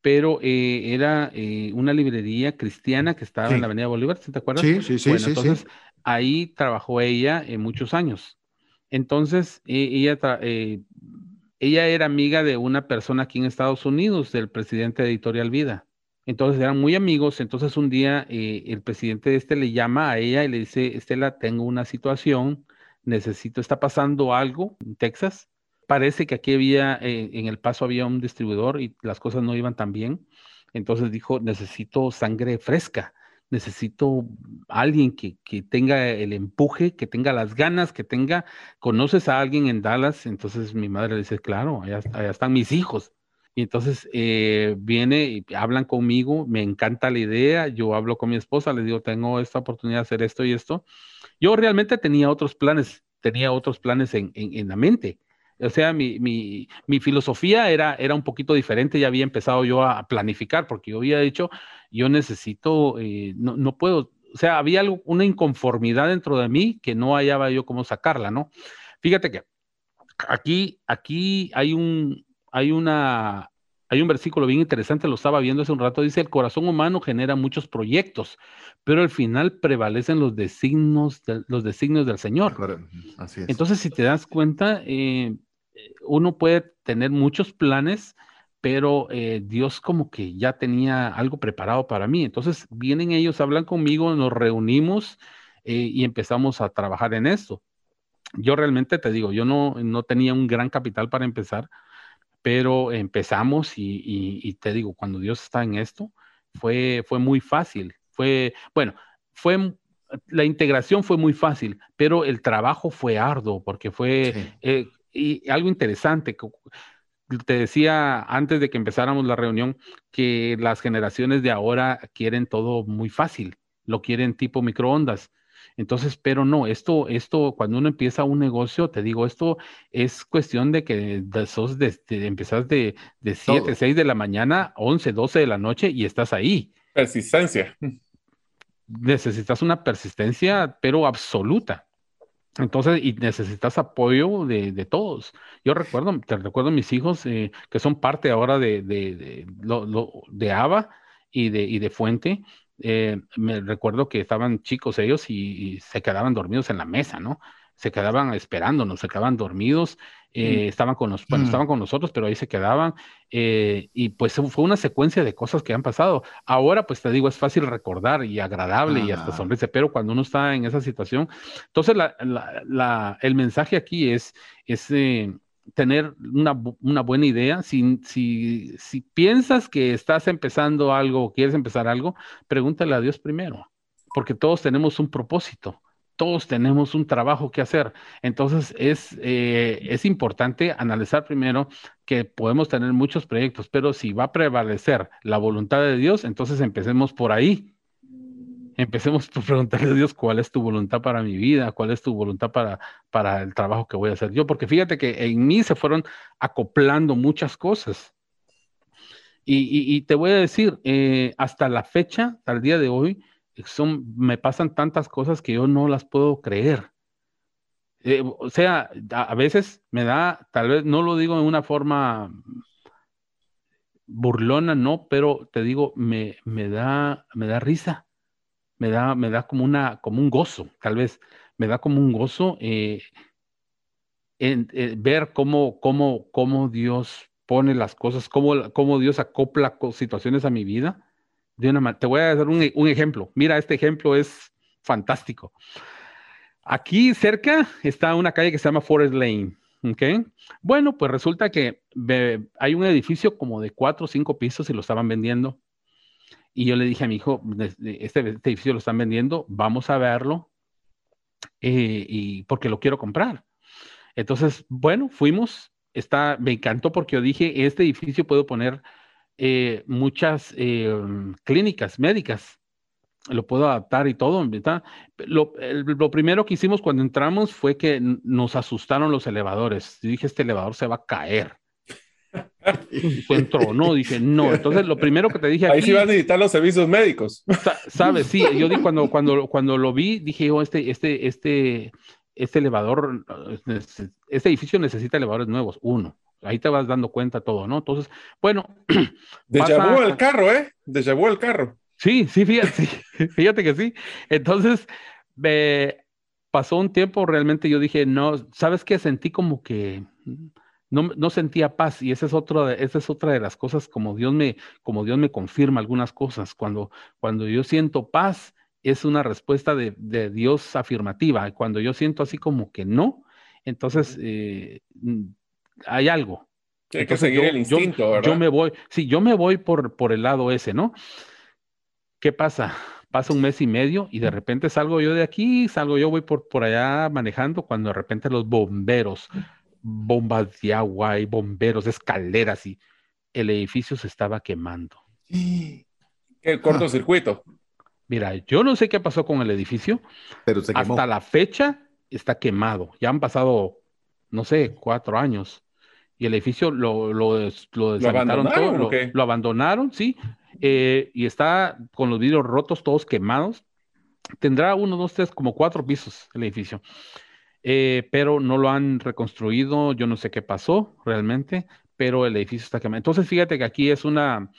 pero eh, era eh, una librería cristiana que estaba en la Avenida Bolívar, ¿te acuerdas? Sí, sí, sí. Bueno, entonces ahí trabajó ella en muchos años. Entonces, e, ella, eh, ella era amiga de una persona aquí en Estados Unidos, del presidente de Editorial Vida. Entonces eran muy amigos. Entonces un día el presidente de este le llama a ella y le dice, Estela, tengo una situación, necesito, está pasando algo en Texas Parece que aquí había, eh, en el paso había un distribuidor y las cosas no iban tan bien. Entonces dijo, necesito sangre fresca, necesito alguien que, que, tenga el empuje, que tenga las ganas, que tenga, conoces a alguien en Dallas. Entonces mi madre le dice, claro, allá, están mis hijos. Y entonces eh, viene y hablan conmigo, me encanta la idea, yo hablo con mi esposa, le digo, tengo esta oportunidad de hacer esto y esto. Yo realmente tenía otros planes, tenía otros planes en, en, en la mente o sea, mi, mi, mi, filosofía era, era un poquito diferente, ya había empezado yo a planificar, porque yo había dicho, yo necesito, eh, no, no, puedo, o sea, había algo, una inconformidad dentro de mí que no hallaba yo cómo sacarla, ¿no? Fíjate que aquí, aquí hay un, hay una, hay un versículo bien interesante, lo estaba viendo hace un rato, dice, el corazón humano genera muchos proyectos, pero al final prevalecen los designios, los designios del Señor. Así es. Entonces, si te das cuenta, eh, uno puede tener muchos planes, pero eh, Dios como que ya tenía algo preparado para mí. Entonces, vienen ellos, hablan conmigo, nos reunimos eh, y empezamos a trabajar en esto. Yo realmente te digo, yo no, no tenía un gran capital para empezar, pero empezamos y, te digo, cuando Dios está en esto, fue, fue muy fácil. Fue, bueno, fue, la integración fue muy fácil, pero el trabajo fue arduo porque fue eh, y algo interesante. Te decía antes de que empezáramos la reunión que las generaciones de ahora quieren todo muy fácil, lo quieren tipo microondas. Entonces, pero no, esto, esto, cuando uno empieza un negocio, te digo, esto es cuestión de que de, sos de, empezás de, de 7, 6 de la mañana, 11, 12 de la noche y estás ahí. Persistencia. Necesitas una persistencia, pero absoluta. Entonces, y necesitas apoyo de, de, todos. Yo recuerdo, te recuerdo mis hijos eh, que son parte ahora de, de, de, de ABA y de, y de Fuente, eh, me recuerdo que estaban chicos ellos y, se quedaban dormidos en la mesa, ¿no? Se quedaban esperándonos, se quedaban dormidos, eh, estaban con los, bueno, mm. estaban con nosotros, pero ahí se quedaban, eh, y pues fue una secuencia de cosas que han pasado. Ahora, pues te digo, es fácil recordar y agradable y hasta sonrisa, pero cuando uno está en esa situación, entonces la, la, el mensaje aquí es, es tener una, buena idea. Si, si, si, piensas que estás empezando algo o quieres empezar algo, pregúntale a Dios primero, porque todos tenemos un propósito, todos tenemos un trabajo que hacer. Entonces es, eh, es importante analizar primero que podemos tener muchos proyectos, pero si va a prevalecer la voluntad de Dios, entonces empecemos por ahí empecemos por preguntarle a Dios cuál es tu voluntad para mi vida, cuál es tu voluntad para, para el trabajo que voy a hacer yo, porque fíjate que en mí se fueron acoplando muchas cosas. Y, te voy a decir, eh, hasta la fecha, al día de hoy, son, me pasan tantas cosas que yo no las puedo creer. Eh, o sea, a, veces me da, tal vez no lo digo en una forma burlona, no, pero te digo, me, me, da, me da risa me da, me da como, una, como un gozo, tal vez, me da como un gozo eh, eh, ver cómo, cómo, cómo Dios pone las cosas, cómo, cómo Dios acopla situaciones a mi vida. De una te voy a dar un, un, ejemplo. Mira, este ejemplo es fantástico. Aquí cerca está una calle que se llama Forest Lane. ¿ok? Bueno, pues resulta que hay un edificio como de cuatro o cinco pisos y lo estaban vendiendo. Y yo le dije a mi hijo, este, edificio lo están vendiendo, vamos a verlo, eh, y porque lo quiero comprar. Entonces, bueno, fuimos, está, me encantó porque yo dije, este edificio puedo poner eh, muchas eh, clínicas médicas, lo puedo adaptar y todo. Lo, lo, primero que hicimos cuando entramos fue que nos asustaron los elevadores. Yo dije, este elevador se va a caer. (laughs) entró, no, dije, no. Entonces, lo primero que te dije Ahí sí van a necesitar los servicios médicos. Sabes, sí, yo di cuando, cuando, cuando lo vi, dije, oh, este, este, este, este elevador, este edificio necesita elevadores nuevos, uno. Ahí te vas dando cuenta todo, ¿no? Entonces, bueno. (clears throat) De el carro, ¿eh? De el carro. Sí, sí, fíjate, (laughs) fíjate que sí. Entonces, pasó un tiempo, realmente yo dije, no, ¿sabes qué? Sentí como que no, sentía paz y esa es, otra, esa es otra de las cosas como Dios me, como Dios me confirma algunas cosas. Cuando, cuando yo siento paz, es una respuesta de, Dios afirmativa. Cuando yo siento así como que no, entonces eh, hay algo. Hay que seguir el instinto, ¿verdad? Yo me voy, sí, yo me voy por, por el lado ese, ¿no? ¿Qué pasa? Pasa un mes y medio y de repente salgo yo de aquí, salgo yo, voy por, por allá manejando, cuando de repente los bomberos bombas de agua y bomberos, escaleras y el edificio se estaba quemando. El cortocircuito. Mira, yo no sé qué pasó con el edificio, pero hasta la fecha está quemado. Ya han pasado, no sé, cuatro años. Y el edificio lo, lo, lo, ¿Lo abandonaron, todo, lo, abandonaron, sí, eh, y está con los vidrios rotos, todos quemados. Tendrá uno, dos, tres, como cuatro pisos el edificio. Eh, pero no lo han reconstruido, yo no sé qué pasó realmente, pero el edificio está quemado. Entonces, fíjate que aquí es una,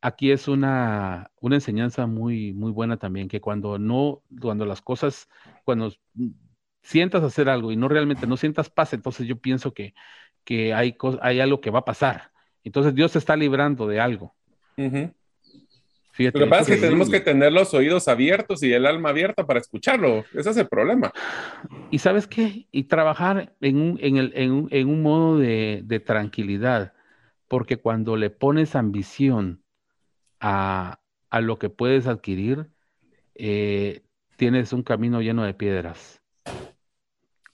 aquí es una, una enseñanza muy, muy buena también, que cuando no, cuando las cosas, cuando sientas hacer algo y no realmente no sientas paz, entonces yo pienso que, que hay, hay algo que va a pasar. Entonces Dios te está librando de algo. Fíjate, Lo que pasa es que tenemos que tener los oídos abiertos y el alma abierta para escucharlo. Ese es el problema. Y sabes qué? Y trabajar en un, en el, en un, en un modo de, de, tranquilidad, porque cuando le pones ambición a, a lo que puedes adquirir, eh, tienes un camino lleno de piedras.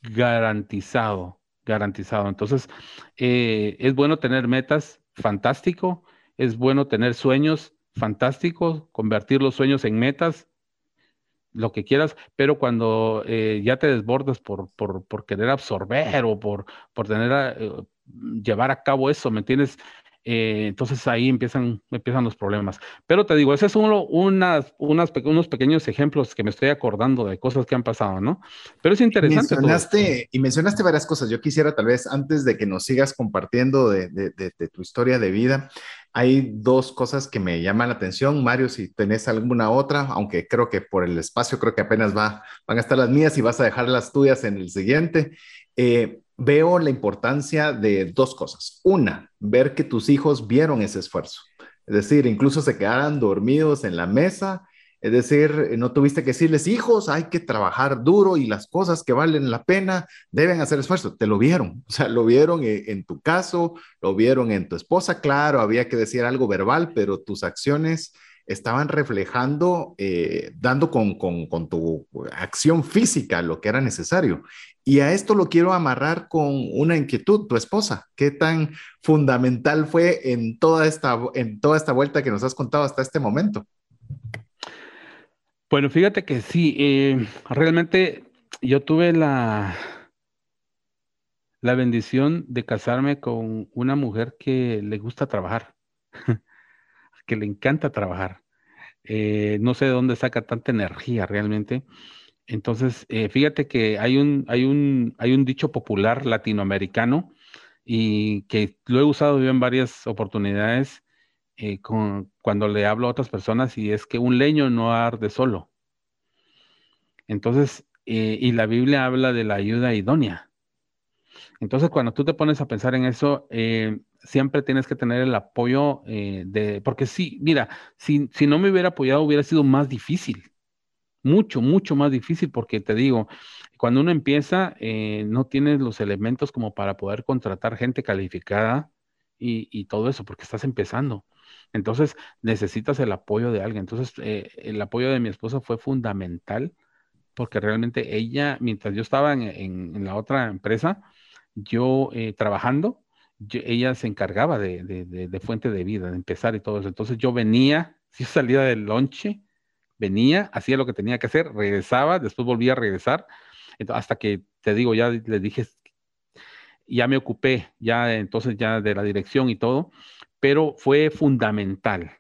Garantizado, garantizado. Entonces, eh, es bueno tener metas, fantástico. Es bueno tener sueños, fantástico. Convertir los sueños en metas, lo que quieras, pero cuando eh, ya te desbordas por, por, por, querer absorber o por, por tener eh, llevar a cabo eso, ¿me entiendes? Eh, entonces ahí empiezan, empiezan los problemas. Pero te digo, ese es uno, unas, unas, unos pequeños ejemplos que me estoy acordando de cosas que han pasado, ¿no? Pero es interesante. Y mencionaste, y mencionaste varias cosas. Yo quisiera tal vez, antes de que nos sigas compartiendo de, de, de, tu historia de vida, hay dos cosas que me llaman la atención. Mario, si tenés alguna otra, aunque creo que por el espacio creo que apenas va, van a estar las mías y vas a dejar las tuyas en el siguiente. Eh, veo la importancia de dos cosas. Una, ver que tus hijos vieron ese esfuerzo. Es decir, incluso se quedaran dormidos en la mesa. Es decir, no tuviste que decirles, hijos, hay que trabajar duro y las cosas que valen la pena deben hacer esfuerzo. Te lo vieron, o sea, lo vieron e, en tu caso, lo vieron en tu esposa. Claro, había que decir algo verbal, pero tus acciones estaban reflejando, eh, dando con, con, tu acción física lo que era necesario. Y a esto lo quiero amarrar con una inquietud, tu esposa. ¿Qué tan fundamental fue en toda esta, en toda esta vuelta que nos has contado hasta este momento? Bueno, fíjate que sí, eh, realmente yo tuve la, la bendición de casarme con una mujer que le gusta trabajar. (laughs) que le encanta trabajar. Eh, no sé de dónde saca tanta energía realmente. Entonces, eh, fíjate que hay un, hay, un, hay un dicho popular latinoamericano y que lo he usado yo en varias oportunidades eh, cuando le hablo a otras personas y es que un leño no arde solo. Entonces, y la Biblia habla de la ayuda idónea. Entonces, cuando tú te pones a pensar en eso, siempre tienes que tener el apoyo eh, de, porque sí, mira, si, si no me hubiera apoyado hubiera sido más difícil, mucho, mucho más difícil, porque te digo, cuando uno empieza, eh, no tienes los elementos como para poder contratar gente calificada y, todo eso, porque estás empezando. Entonces, necesitas el apoyo de alguien. Entonces, eh, el apoyo de mi esposa fue fundamental, porque realmente ella, mientras yo estaba en, la otra empresa, yo trabajando, ella se encargaba de, fuente de vida, de empezar y todo eso. Entonces yo venía, (laughs) si salía del lonche, venía, hacía lo que tenía que hacer, regresaba, después volvía a regresar, hasta que te digo, ya le dije, ya me ocupé, ya entonces ya de la dirección y todo, pero fue fundamental.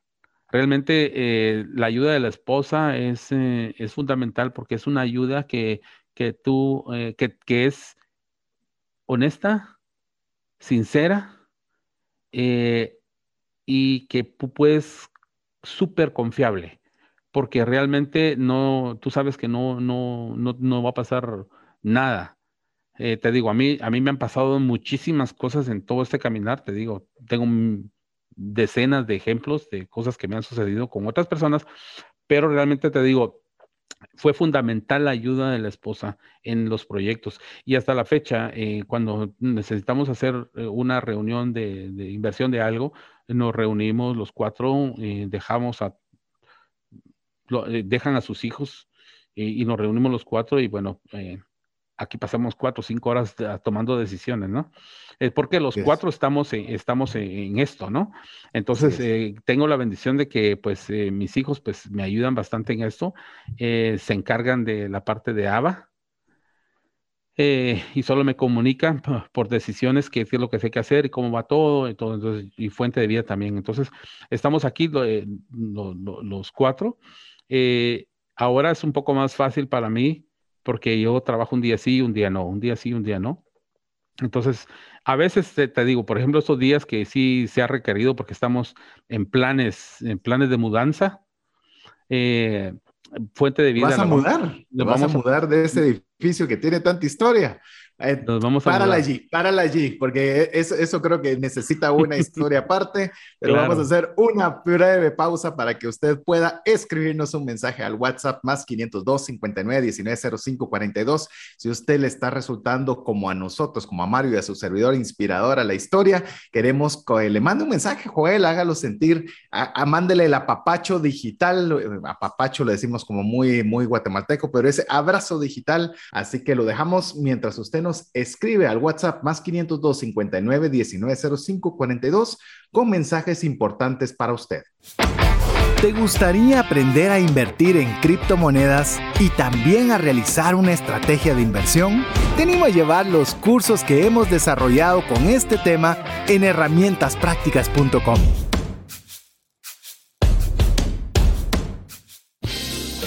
Realmente eh, la ayuda de la esposa es, eh, es, fundamental porque es una ayuda que, que tú, eh, que, que es honesta, sincera y que puedes súper confiable, porque realmente no, tú sabes que no, no, no, va a pasar nada. Te digo, a mí, a mí me han pasado muchísimas cosas en todo este caminar, te digo, tengo decenas de ejemplos de cosas que me han sucedido con otras personas, pero realmente te digo, fue fundamental la ayuda de la esposa en los proyectos. Y hasta la fecha, eh, cuando necesitamos hacer eh, una reunión de, inversión de algo, nos reunimos los cuatro, eh, dejamos a, dejan a sus hijos y nos reunimos los cuatro y bueno, aquí pasamos cuatro o cinco horas tomando decisiones, ¿no? Eh, porque los cuatro estamos, en, estamos en, esto, ¿no? Entonces, eh, tengo la bendición de que, pues, eh, mis hijos, pues, me ayudan bastante en esto. se encargan de la parte de ABA. y solo me comunican por decisiones qué es lo que sé que hacer y cómo va todo, y, todo entonces, y fuente de vida también. Entonces, estamos aquí los cuatro. ahora es un poco más fácil para mí porque yo trabajo un día sí, un día no, un día sí, un día no. Entonces, a veces te, digo, por ejemplo, estos días que sí se ha requerido porque estamos en planes, en planes de mudanza, eh, fuente de vida. ¿Vas a mudar? vas a mudar de ese edificio que tiene tanta historia? Eh, vamos a la allí, la allí, porque eso, eso creo que necesita una (laughs) historia aparte, pero vamos a hacer una breve pausa para que usted pueda escribirnos un mensaje al WhatsApp más 502 59 19 05 42. Si usted le está resultando como a nosotros, como a Mario y a su servidor inspirador a la historia, queremos que le mande un mensaje, Joel, hágalo sentir, a, mándele el apapacho digital, apapacho le decimos como muy, muy guatemalteco, pero ese abrazo digital, así que lo dejamos mientras usted nos escribe al WhatsApp más 502 59 19 05 42 con mensajes importantes para usted. ¿Te gustaría aprender a invertir en criptomonedas y también a realizar una estrategia de inversión? Tenemos a llevar los cursos que hemos desarrollado con este tema en herramientasprácticas.com.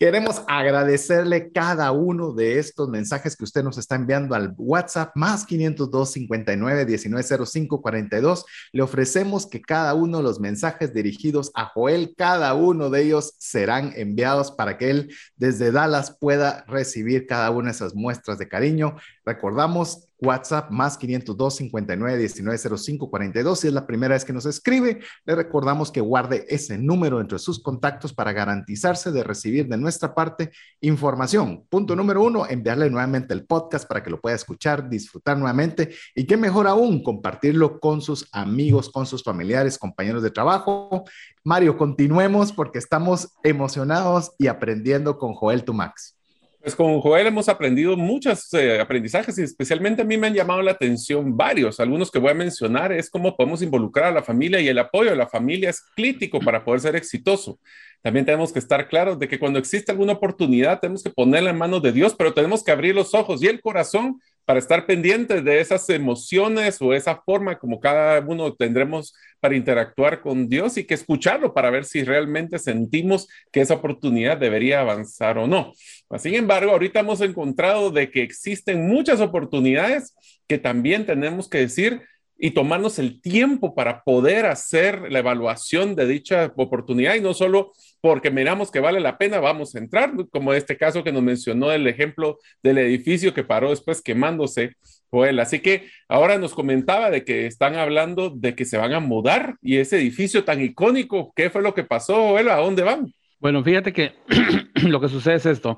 Queremos agradecerle cada uno de estos mensajes que usted nos está enviando al WhatsApp más 502 59 19 05 42. Le ofrecemos que cada uno de los mensajes dirigidos a Joel, cada uno de ellos serán enviados para que él desde Dallas pueda recibir cada una de esas muestras de cariño. Recordamos WhatsApp más 502 59 19 05 42. Si es la primera vez que nos escribe, le recordamos que guarde ese número entre sus contactos para garantizarse de recibir de nuestra parte información. Punto número uno, enviarle nuevamente el podcast para que lo pueda escuchar, disfrutar nuevamente y que mejor aún, compartirlo con sus amigos, con sus familiares, compañeros de trabajo. Mario, continuemos porque estamos emocionados y aprendiendo con Joel Tumax. Pues con Joel hemos aprendido muchos eh, aprendizajes y especialmente a mí me han llamado la atención varios. Algunos que voy a mencionar es cómo podemos involucrar a la familia y el apoyo de la familia es crítico para poder ser exitoso. También tenemos que estar claros de que cuando existe alguna oportunidad tenemos que ponerla en manos de Dios, pero tenemos que abrir los ojos y el corazón para estar pendientes de esas emociones o esa forma como cada uno tendremos para interactuar con Dios y que escucharlo para ver si realmente sentimos que esa oportunidad debería avanzar o no. Sin embargo, ahorita hemos encontrado de que existen muchas oportunidades que también tenemos que decir, y tomarnos el tiempo para poder hacer la evaluación de dicha oportunidad y no solo porque miramos que vale la pena, vamos a entrar, como este caso que nos mencionó el ejemplo del edificio que paró después quemándose, Joel. Así que ahora nos comentaba de que están hablando de que se van a mudar y ese edificio tan icónico, ¿qué fue lo que pasó, Joel? ¿A dónde van? Bueno, fíjate que (clears throat) lo que sucede es esto.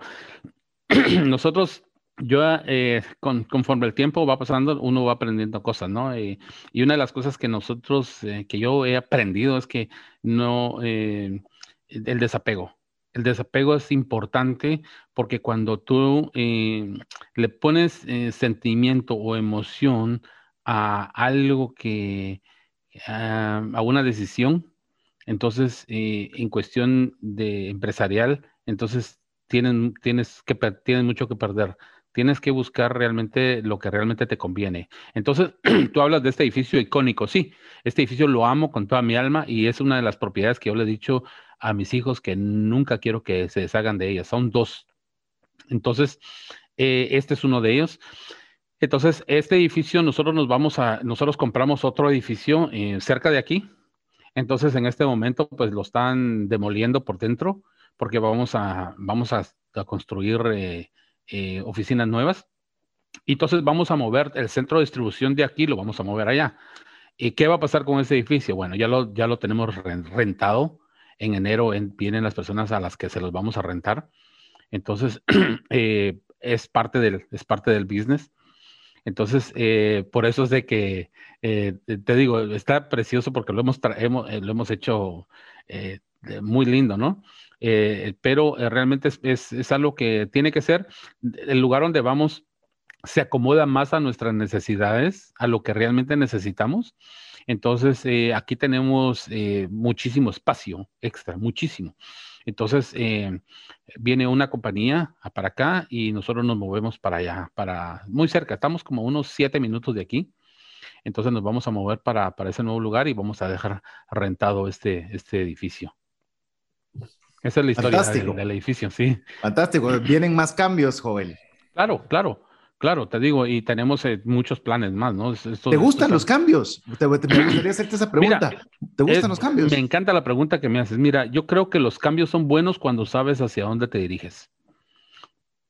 (clears throat) Nosotros yo, eh, conforme el tiempo va pasando, uno va aprendiendo cosas, ¿no? y una de las cosas que nosotros, eh, que yo he aprendido es que no, eh, el desapego. El desapego es importante porque cuando tú le pones sentimiento o emoción a algo que, a, una decisión, entonces, en cuestión de empresarial, entonces tienen, tienes, que, tienes mucho que perder tienes que buscar realmente lo que realmente te conviene. Entonces, (clears throat) tú hablas de este edificio icónico. Sí, este edificio lo amo con toda mi alma y es una de las propiedades que yo le he dicho a mis hijos que nunca quiero que se deshagan de ellas. Son dos. Entonces, eh, este es uno de ellos. Entonces, este edificio, nosotros nos vamos a, nosotros compramos otro edificio eh, cerca de aquí. Entonces, en este momento, pues lo están demoliendo por dentro porque vamos a, vamos a, construir eh, eh, oficinas nuevas. Y entonces vamos a mover el centro de distribución de aquí, lo vamos a mover allá. ¿Y qué va a pasar con ese edificio? Bueno, ya lo, ya lo tenemos rentado. En enero vienen las personas a las que se los vamos a rentar. Entonces, (clears throat) eh, es, parte del, es parte del business. Entonces, eh, por eso es de que, te digo, está precioso porque lo hemos, lo hemos hecho muy lindo, ¿no? Eh, pero eh, realmente es, algo que tiene que ser el lugar donde vamos se acomoda más a nuestras necesidades, a lo que realmente necesitamos. Entonces, eh, aquí tenemos eh, muchísimo espacio extra, muchísimo. Entonces, eh, viene una compañía para acá y nosotros nos movemos para allá, para muy cerca. Estamos como unos siete minutos de aquí. Entonces nos vamos a mover para, ese nuevo lugar y vamos a dejar rentado este, este edificio. Esa es la historia del, edificio, sí. Fantástico. (laughs) Vienen más cambios, Joel. Claro, claro. Claro, te digo, y tenemos eh, muchos planes más, ¿no? ¿Te gustan los cambios? Te, me gustaría hacerte esa pregunta. ¿Te gustan los cambios? Me encanta la pregunta que me haces. Mira, yo creo que los cambios son buenos cuando sabes hacia dónde te diriges.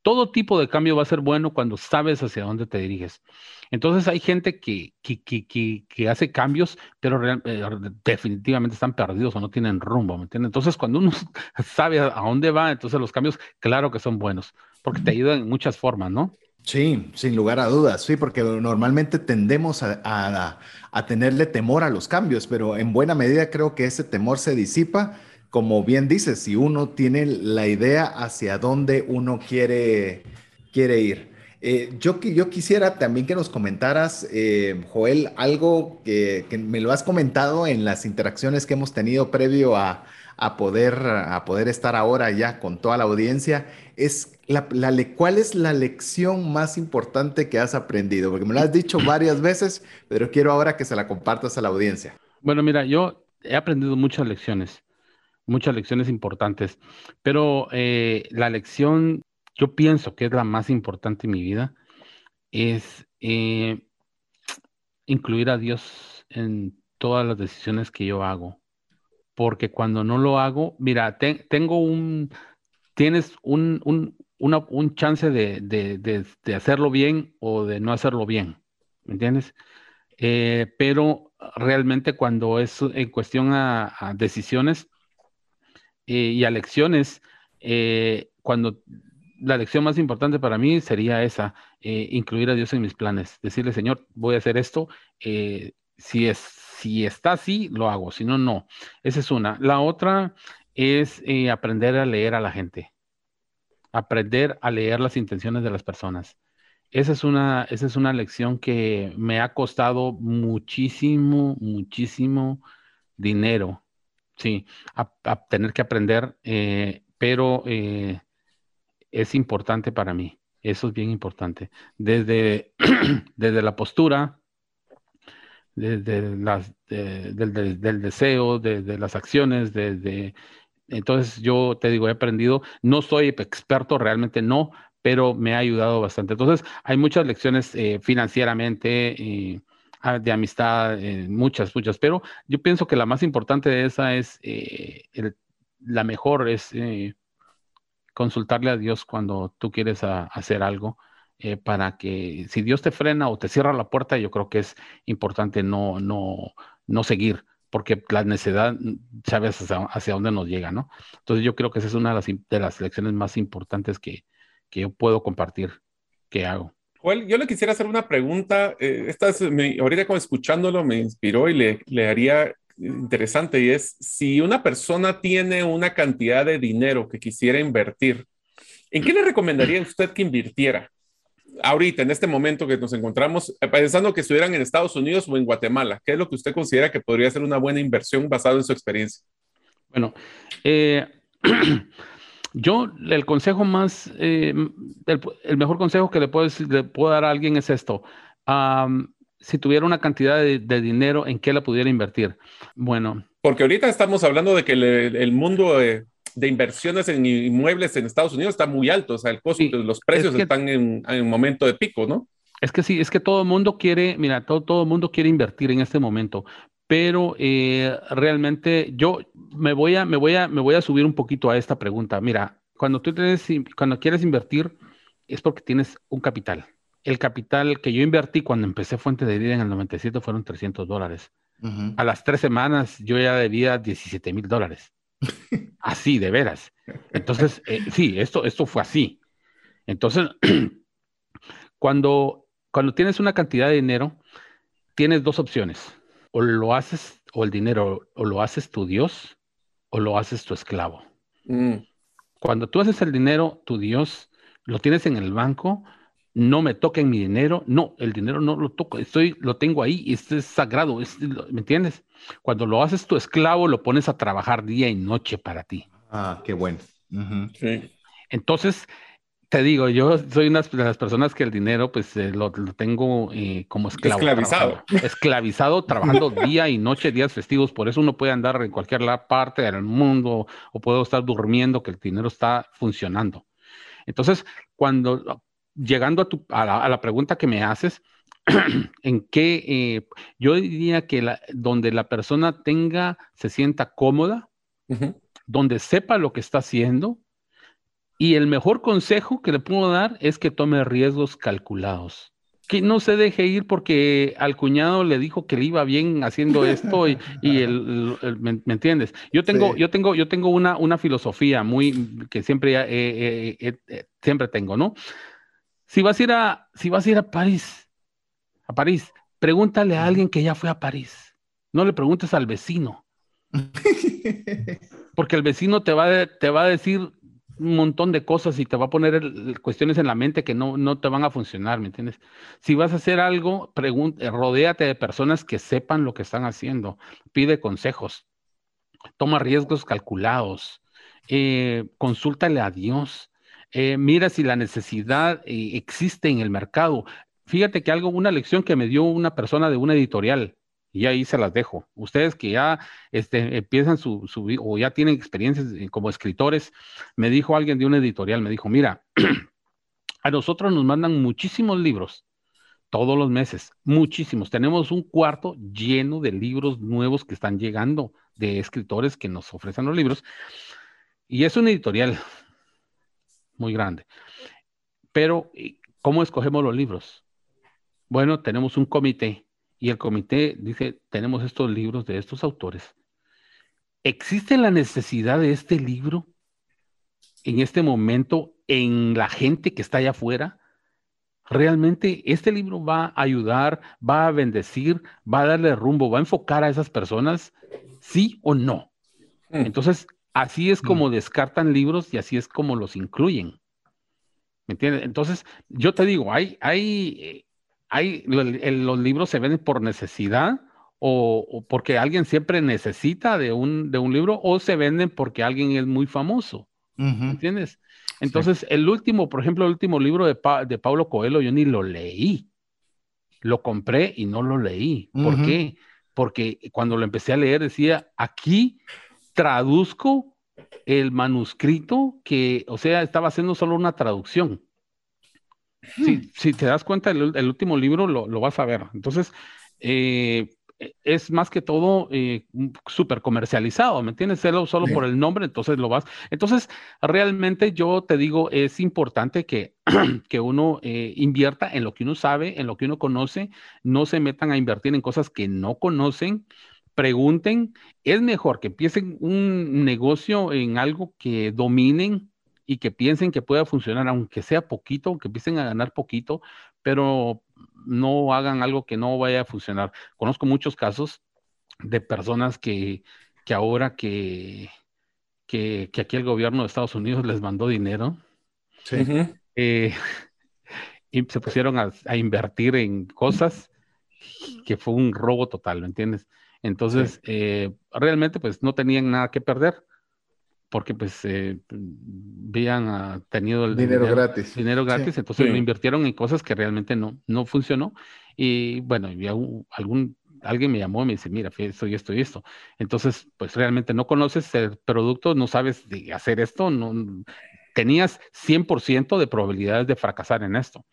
Todo tipo de cambio va a ser bueno cuando sabes hacia dónde te diriges. Entonces hay gente que, que, hace cambios, pero eh, definitivamente están perdidos o no tienen rumbo, ¿me entiendes? Entonces cuando uno (laughs) sabe a dónde va, entonces los cambios, claro que son buenos, porque te ayudan en muchas formas, ¿no? Sí, sin lugar a dudas, sí, porque normalmente tendemos a, tenerle temor a los cambios, pero en buena medida creo que ese temor se disipa, como bien dices, si uno tiene la idea hacia dónde uno quiere, quiere ir. Eh, yo, yo quisiera también que nos comentaras, eh, Joel, algo que, que, me lo has comentado en las interacciones que hemos tenido previo a, a poder, a poder estar ahora ya con toda la audiencia, es la, ¿cuál es la lección más importante que has aprendido? Porque me lo has dicho varias veces, pero quiero ahora que se la compartas a la audiencia. Bueno, mira, yo he aprendido muchas lecciones, muchas lecciones importantes, pero eh, la lección, yo pienso que es la más importante en mi vida, es eh, incluir a Dios en todas las decisiones que yo hago porque cuando no lo hago, mira, tengo un, tienes un, un, un chance de, de, hacerlo bien o de no hacerlo bien, ¿me entiendes? Eh, pero realmente cuando es en cuestión a, decisiones eh, y a lecciones, eh, cuando la lección más importante para mí sería esa, incluir a Dios en mis planes, decirle, Señor, voy a hacer esto, si es si está así, lo hago, si no, no. Esa es una. La otra es eh, aprender a leer a la gente, aprender a leer las intenciones de las personas. Esa es una, esa es una lección que me ha costado muchísimo, muchísimo dinero, sí, a, tener que aprender, eh, pero eh, es importante para mí. Eso es bien importante. Desde, (clears throat) desde la postura, de, las, del, deseo, de, las acciones, de, entonces yo te digo, he aprendido, no soy experto, realmente no, pero me ha ayudado bastante. Entonces hay muchas lecciones eh, financieramente, ah, de amistad, eh, muchas, muchas, pero yo pienso que la más importante de esa es, eh, la mejor es consultarle a Dios cuando tú quieres hacer algo eh, para que si Dios te frena o te cierra la puerta, yo creo que es importante no, no, no seguir, porque la necesidad, sabes hacia, dónde nos llega, ¿no? Entonces yo creo que esa es una de las, de las lecciones más importantes que, que yo puedo compartir, que hago. Joel, yo le quisiera hacer una pregunta. Eh, esta ahorita como escuchándolo me inspiró y le, le haría interesante y es si una persona tiene una cantidad de dinero que quisiera invertir, ¿en qué le recomendaría usted que invirtiera? ahorita, en este momento que nos encontramos, eh, pensando que estuvieran en Estados Unidos o en Guatemala? ¿Qué es lo que usted considera que podría ser una buena inversión basado en su experiencia? Bueno, eh, (clears throat) (clears throat) yo el consejo más, eh, el, mejor consejo que le puedo, le puedo, dar a alguien es esto. si tuviera una cantidad de, dinero, ¿en qué la pudiera invertir? Bueno. Porque ahorita estamos hablando de que el mundo de de inversiones en inmuebles en Estados Unidos está muy alto, o sea, el costo, los precios están en, un momento de pico, ¿no? Es que sí, es que todo el mundo quiere, mira, todo, todo el mundo quiere invertir en este momento, pero eh, realmente yo me voy, a, me, voy a, me voy a subir un poquito a esta pregunta. Mira, cuando tú tienes, cuando quieres invertir, es porque tienes un capital. El capital que yo invertí cuando empecé Fuente de Vida en el 97 fueron 300 dólares. A las tres semanas yo ya debía 17 mil dólares. (laughs) Así, de veras. Entonces, eh, sí, esto, esto fue así. Entonces, (clears throat) cuando, cuando tienes una cantidad de dinero, tienes dos opciones. O lo haces, o el dinero, o lo haces tu Dios, o lo haces tu esclavo. Mm. Cuando tú haces el dinero, tu Dios, lo tienes en el banco, no me toquen mi dinero, no, el dinero no lo toco, estoy, lo tengo ahí, esto es sagrado, ¿me entiendes? Cuando lo haces tu esclavo, lo pones a trabajar día y noche para ti. Ah, qué bueno. sí. Entonces, te digo, yo soy una de las personas que el dinero, pues eh, lo, tengo eh, como esclavo. Esclavizado. esclavizado, trabajando (laughs) día y noche, días festivos. Por eso uno puede andar en cualquier parte del mundo o puedo estar durmiendo, que el dinero está funcionando. Entonces, cuando llegando a, tu, a, la, pregunta que me haces, (clears throat) en qué eh, yo diría que la, donde la persona tenga, se sienta cómoda, donde sepa lo que está haciendo, y el mejor consejo que le puedo dar es que tome riesgos calculados. Que no se deje ir porque al cuñado le dijo que le iba bien haciendo esto y, (laughs) el, ¿me, entiendes? Yo tengo, yo tengo, yo tengo una, una filosofía muy que siempre, siempre tengo, ¿no? Si vas a ir a, si vas a ir a París, a París, pregúntale a alguien que ya fue a París. No le preguntes al vecino. (laughs) Porque el vecino te va, te va a decir un montón de cosas y te va a poner cuestiones en la mente que no, no te van a funcionar, ¿me entiendes? Si vas a hacer algo, eh, rodéate de personas que sepan lo que están haciendo, pide consejos, toma riesgos calculados, eh, consúltale a Dios, eh, mira si la necesidad existe en el mercado. Fíjate que algo, una lección que me dio una persona de una editorial, y ahí se las dejo. Ustedes que ya este, empiezan su, su, o ya tienen experiencias como escritores, me dijo alguien de una editorial, me dijo, mira, (clears throat) a nosotros nos mandan muchísimos libros todos los meses, muchísimos. Tenemos un cuarto lleno de libros nuevos que están llegando de escritores que nos ofrecen los libros. Y es una editorial muy grande. Pero, ¿cómo escogemos los libros? Bueno, tenemos un comité y el comité dice, tenemos estos libros de estos autores. ¿Existe la necesidad de este libro en este momento en la gente que está allá afuera? ¿Realmente este libro va a ayudar, va a bendecir, va a darle rumbo, va a enfocar a esas personas? ¿Sí o no? Mm. Entonces, así es como mm. descartan libros y así es como los incluyen. ¿Me entiendes? Entonces, yo te digo, hay, hay eh, hay, los libros se venden por necesidad o, porque alguien siempre necesita de un, de un libro o se venden porque alguien es muy famoso. ¿Entiendes? Entonces, el último, por ejemplo, el último libro de, de Pablo Coelho, yo ni lo leí. Lo compré y no lo leí. ¿Por qué? Porque cuando lo empecé a leer decía, aquí traduzco el manuscrito que, o sea, estaba haciendo solo una traducción. Si, te das cuenta, el, último libro lo, vas a ver. Entonces, eh, es más que todo eh, súper comercializado, ¿me entiendes? Solo, solo por el nombre, entonces lo vas. Entonces, realmente yo te digo, es importante que, (clears throat) que uno eh, invierta en lo que uno sabe, en lo que uno conoce, no se metan a invertir en cosas que no conocen, pregunten. Es mejor que empiecen un negocio en algo que dominen y que piensen que pueda funcionar, aunque sea poquito, que empiecen a ganar poquito, pero no hagan algo que no vaya a funcionar. Conozco muchos casos de personas que, que ahora que, que, aquí el gobierno de Estados Unidos les mandó dinero, eh, (laughs) y se pusieron a, invertir en cosas que fue un robo total, ¿me entiendes? Entonces, eh, realmente pues no tenían nada que perder porque pues eh, habían tenido el dinero, gratis. Dinero gratis, entonces lo invirtieron en cosas que realmente no, no funcionó. Y bueno, y algún, alguien me llamó y me dice, mira, esto y esto y esto. Entonces, pues realmente no conoces el producto, no sabes de hacer esto, no, tenías 100% de probabilidades de fracasar en esto.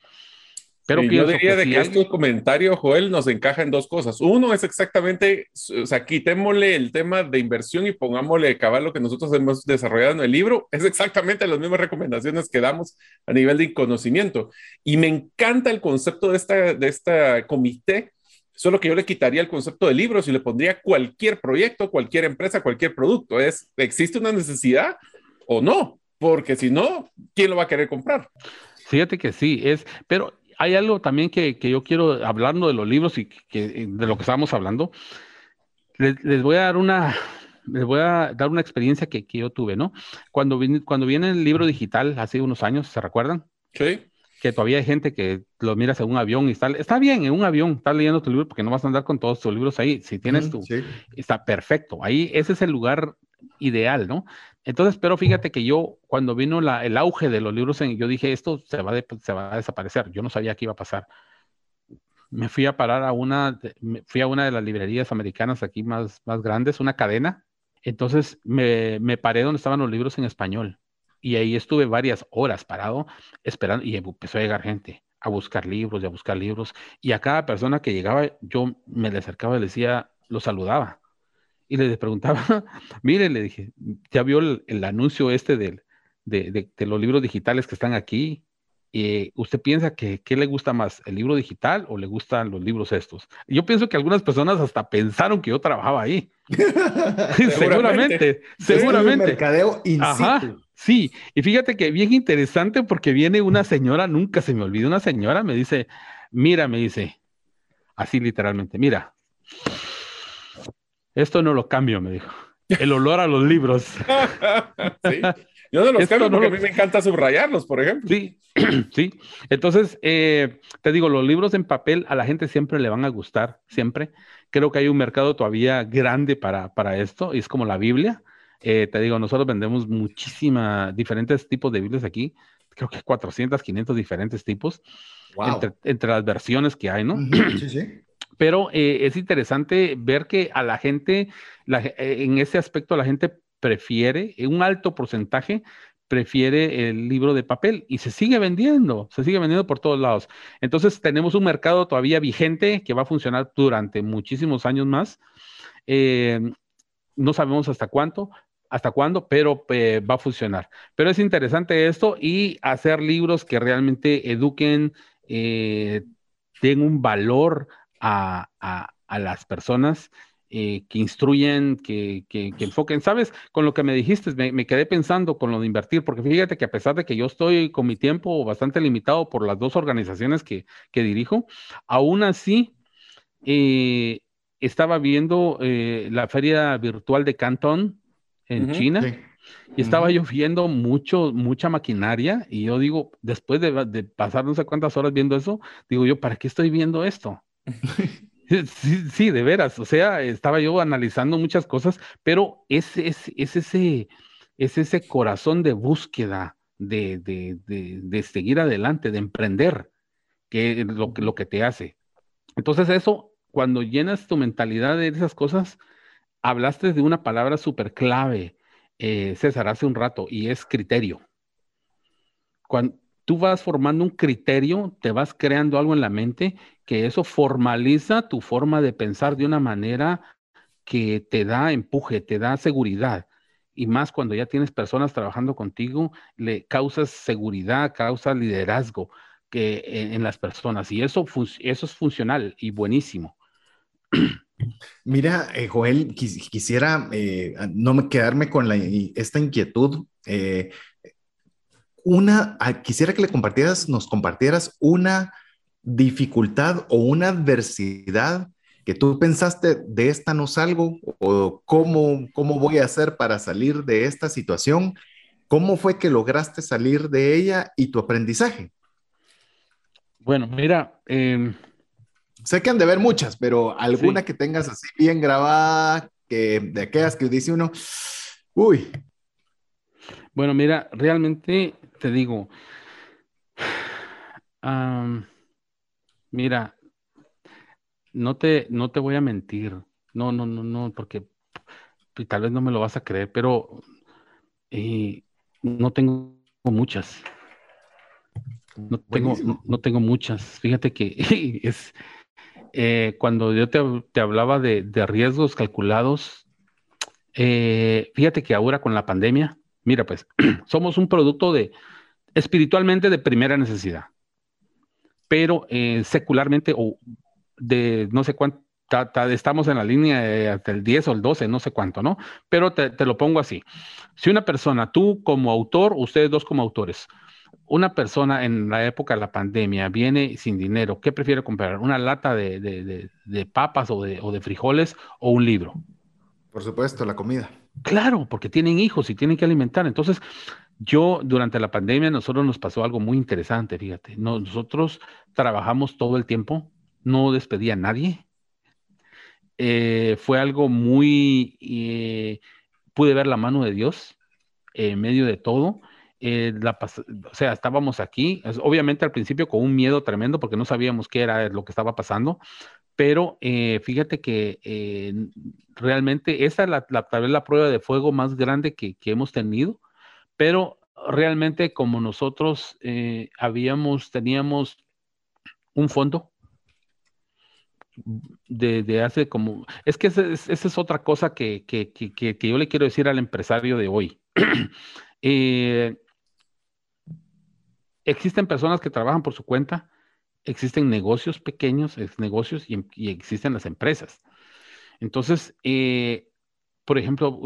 Pero yo diría de que este comentario, Joel, nos encaja en dos cosas. Uno es exactamente, o sea, quitémosle el tema de inversión y pongámosle cabal lo que nosotros hemos desarrollado en el libro. (laughs) Es exactamente las mismas recomendaciones que damos a nivel de conocimiento. Y me encanta el concepto de esta, de esta comité, solo que yo le quitaría el concepto de libros y le pondría cualquier proyecto, cualquier empresa, cualquier producto. Es, ¿existe una necesidad o no? Porque si no, ¿quién lo va a querer comprar? Fíjate que sí, es, pero hay algo también que, yo quiero, hablando de los libros y que, de lo que estábamos hablando, les, voy a dar una, les voy a dar una experiencia que, yo tuve, ¿no? Cuando, cuando viene el libro digital hace unos años, ¿se recuerdan? Sí. que todavía hay gente que lo miras en un avión y está, está bien en un avión, estás leyendo tu libro porque no vas a andar con todos tus libros ahí. Si tienes tu, está perfecto. Ahí ese es el lugar ideal, ¿no? Entonces, pero fíjate que yo, cuando vino el auge de los libros, en, yo dije, esto se va, a desaparecer. Yo no sabía qué iba a pasar. Me fui a parar a una, fui a una de las librerías americanas aquí más, más grandes, una cadena. Entonces me, me paré donde estaban los libros en español y ahí estuve varias horas parado esperando y empezó a llegar gente a buscar libros y a buscar libros. Y a cada persona que llegaba, yo me le acercaba y le decía, lo saludaba. Y le preguntaba, (laughs) mire, le dije, ¿ya vio el, anuncio este de, de, los libros digitales que están aquí? Eh, ¿Usted piensa que qué le gusta más, el libro digital o le gustan los libros estos? Yo pienso que algunas personas hasta pensaron que yo trabajaba ahí. (laughs) seguramente, seguramente. mercadeo Sí, y fíjate que bien interesante porque viene una señora, nunca se me olvida, una señora me dice, mira, me dice, así literalmente, mira, esto no lo cambio, me dijo. El olor a los libros. (laughs) sí. Yo no los cambio porque a mí me encanta subrayarlos, por ejemplo. Sí, (clears throat) sí. Entonces, eh, te digo, los libros en papel a la gente siempre le van a gustar, siempre. Creo que hay un mercado todavía grande para, para esto, y es como la Biblia. Eh, te digo, nosotros vendemos muchísimas, diferentes tipos de Biblias aquí, creo que 400, 500 diferentes tipos, entre, las versiones que hay, ¿no? Sí, sí. Pero eh, es interesante ver que a la gente, eh, en ese aspecto, la gente prefiere, un alto porcentaje, prefiere el libro de papel y se sigue vendiendo, se sigue vendiendo por todos lados. Entonces tenemos un mercado todavía vigente que va a funcionar durante muchísimos años más. no sabemos hasta cuánto, hasta cuándo, pero eh, va a funcionar. Pero es interesante esto y hacer libros que realmente eduquen, eh, den un valor a, las personas. Eh, que instruyen, que, enfoquen. ¿Sabes? Con lo que me dijiste, me, quedé pensando con lo de invertir, porque fíjate que a pesar de que yo estoy con mi tiempo bastante limitado por las dos organizaciones que, dirijo, aún así estaba viendo la feria virtual de Cantón en China. Y estaba lloviendo mucho, mucha maquinaria. Y yo digo, después de, pasar no sé cuántas horas viendo eso, digo yo, ¿para qué estoy viendo esto? (laughs) sí, sí, de veras. O sea, estaba yo analizando muchas cosas, pero es, es, es ese, es ese corazón de búsqueda, de, de, de, seguir adelante, de emprender, que es lo, lo que te hace. Entonces, eso, cuando llenas tu mentalidad de esas cosas, hablaste de una palabra súper clave, eh, César, hace un rato, y es criterio. Cuando tú vas formando un criterio, te vas creando algo en la mente que eso formaliza tu forma de pensar de una manera que te da empuje, te da seguridad. Y más cuando ya tienes personas trabajando contigo, le causas seguridad, causas liderazgo que, en, las personas. Y eso, eso es funcional y buenísimo. Mira, eh, Joel, quisiera eh, no me quedarme con esta inquietud. Eh, una, ah, quisiera que le compartieras, nos compartieras una dificultad o una adversidad que tú pensaste de esta no salgo o cómo, cómo voy a hacer para salir de esta situación. ¿Cómo fue que lograste salir de ella y tu aprendizaje? Bueno, mira, eh, Sé que han de ver muchas, pero alguna que tengas así bien grabada, que de aquellas que dice uno, uy. Bueno, mira, realmente te digo, (sighs) mira, no te, no te voy a mentir, no, no, no, no, porque tal vez no me lo vas a creer, pero eh, no tengo muchas. No tengo, no tengo muchas. Fíjate que (laughs) es, eh, cuando yo te, hablaba de, riesgos calculados, eh, fíjate que ahora con la pandemia, mira, pues (clears throat) somos un producto de espiritualmente de primera necesidad, pero eh, secularmente o de no sé cuánto, estamos en la línea hasta el 10 o el 12, no sé cuánto, ¿no? Pero te, te lo pongo así. Si una persona, tú como autor, ustedes dos como autores, una persona en la época de la pandemia viene sin dinero, ¿qué prefiere comprar? ¿Una lata de, papas o, o de, frijoles o un libro? Por supuesto, la comida. Claro, porque tienen hijos y tienen que alimentar. Entonces, Yo, durante la pandemia, nosotros nos pasó algo muy interesante, fíjate. Nosotros trabajamos todo el tiempo, no despedía a nadie. Eh, fue algo muy, eh, pude ver la mano de Dios en medio de todo. Eh, o sea, estábamos aquí, obviamente al principio con un miedo tremendo porque no sabíamos qué era lo que estaba pasando, pero fíjate que realmente esa es la, tal vez la prueba de fuego más grande que, que hemos tenido pero realmente como nosotros eh, habíamos, teníamos un fondo de, hace como, es que esa es, otra cosa que, yo le quiero decir al empresario de hoy. (clears throat) Eh, existen personas que trabajan por su cuenta, existen negocios pequeños, negocios y, existen las empresas. Entonces, eh, por ejemplo,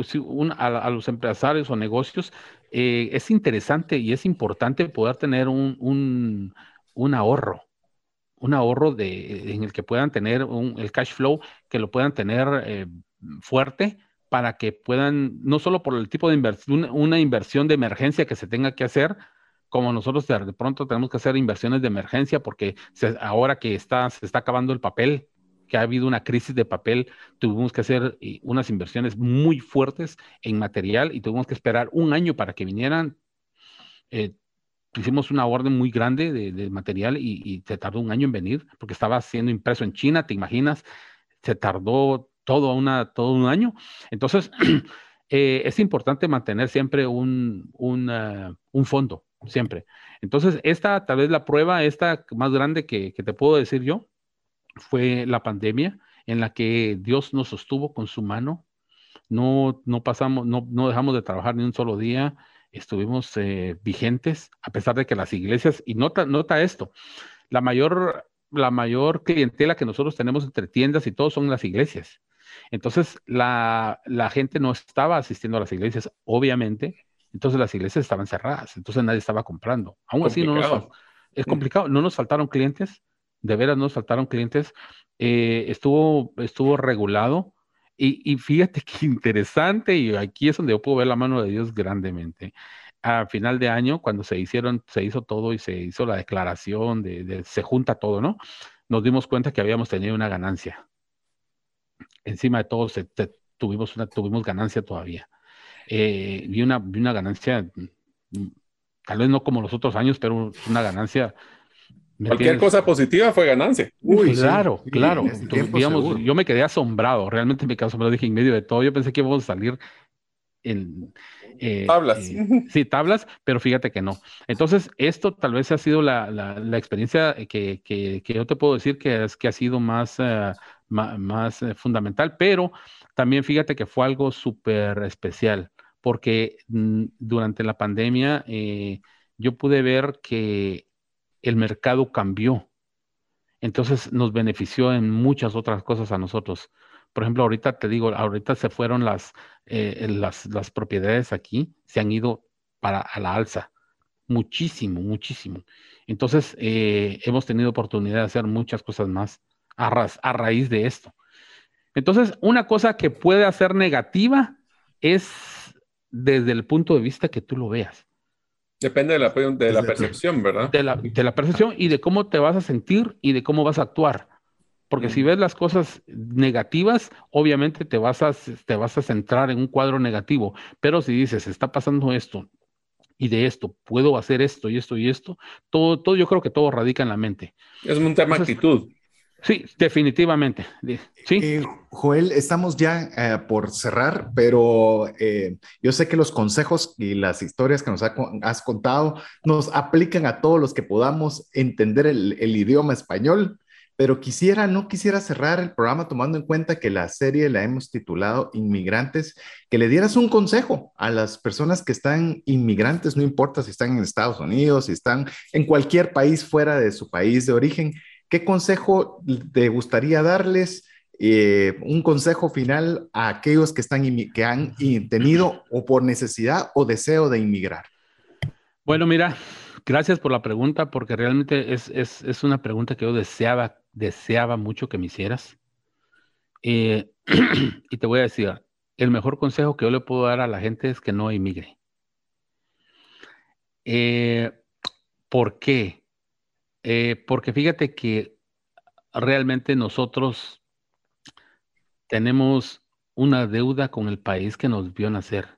a, los empresarios o negocios, eh, es interesante y es importante poder tener un, ahorro, un ahorro de, en el que puedan tener el cash flow, que lo puedan tener eh, fuerte para que puedan, no solo por el tipo de inversión, una inversión de emergencia que se tenga que hacer, como nosotros de pronto tenemos que hacer inversiones de emergencia porque ahora que está, se está acabando el papel, que ha habido una crisis de papel, tuvimos que hacer eh, unas inversiones muy fuertes en material y tuvimos que esperar un año para que vinieran. Eh, hicimos una orden muy grande de, material y, se tardó un año en venir porque estaba siendo impreso en China, ¿te imaginas? Se tardó todo, una, todo un año. Entonces, (clears throat) eh, es importante mantener siempre un, un, fondo, siempre. Entonces, esta tal vez la prueba, esta más grande que te puedo decir yo, fue la pandemia en la que Dios nos sostuvo con su mano. No, no pasamos, no, no dejamos de trabajar ni un solo día. Estuvimos eh, vigentes, a pesar de que las iglesias, y nota, nota esto, la mayor, la mayor clientela que nosotros tenemos entre tiendas y todo son las iglesias. Entonces, la, la gente no estaba asistiendo a las iglesias, obviamente. Entonces, las iglesias estaban cerradas. Entonces, nadie estaba comprando. Aún así, no nos, es complicado. No nos faltaron clientes de veras nos faltaron clientes, eh, estuvo, estuvo regulado. Y, fíjate (laughs) qué interesante, y aquí es donde yo puedo ver la mano de Dios grandemente. A final de año, cuando se hicieron, se hizo todo y se hizo la declaración de, se junta todo, ¿no? Nos dimos cuenta que habíamos tenido una ganancia. Encima de todo, tuvimos, una, tuvimos ganancia todavía. Eh, vi, una, una ganancia, mm, tal vez no como los otros años, pero una ganancia Cualquier cosa positiva fue ganancia. Uy, claro, claro. digamos, yo me quedé asombrado, realmente me quedé asombrado. Dije, en medio de todo, yo pensé que íbamos a salir en. Eh, tablas. Eh, sí, tablas, pero fíjate que no. Entonces, esto tal vez ha sido la, la, experiencia que, que, que, yo te puedo decir que, es, que ha sido más, uh, más, fundamental, pero también fíjate que fue algo súper especial, porque mm, durante la pandemia eh, yo pude ver que el mercado cambió. Entonces nos benefició en muchas otras cosas a nosotros. Por ejemplo, ahorita te digo, ahorita se fueron las, eh, las, propiedades aquí, se han ido para a la alza. Muchísimo, muchísimo. Entonces, eh, hemos tenido oportunidad de hacer muchas cosas más a, a raíz de esto. Entonces, una cosa que puede ser negativa es desde el punto de vista que tú lo veas. Depende de la, de la percepción, ¿verdad? De la, de la, percepción y de cómo te vas a sentir y de cómo vas a actuar. Porque si ves las cosas negativas, obviamente te vas, a, te vas a centrar en un cuadro negativo. Pero si dices, está pasando esto y de esto, puedo hacer esto y esto y esto, todo, todo yo creo que todo radica en la mente. Es un tema de actitud. Sí, definitivamente. Sí. Eh, Joel, estamos ya eh, por cerrar, pero eh, yo sé que los consejos y las historias que nos has contado nos aplican a todos los que podamos entender el, idioma español, pero quisiera, no quisiera cerrar el programa tomando en cuenta que la serie la hemos titulado Inmigrantes, que le dieras un consejo a las personas que están inmigrantes, no importa si están en Estados Unidos, si están en cualquier país fuera de su país de origen ¿Qué consejo te gustaría darles? Eh, un consejo final a aquellos que, están, que han tenido o por necesidad o deseo de inmigrar. Bueno, mira, gracias por la pregunta, porque realmente es, es, es una pregunta que yo deseaba, deseaba mucho que me hicieras. Eh, (clears throat) y te voy a decir, el mejor consejo que yo le puedo dar a la gente es que no inmigre. Eh, ¿Por qué? Eh, porque fíjate que realmente nosotros tenemos una deuda con el país que nos vio nacer.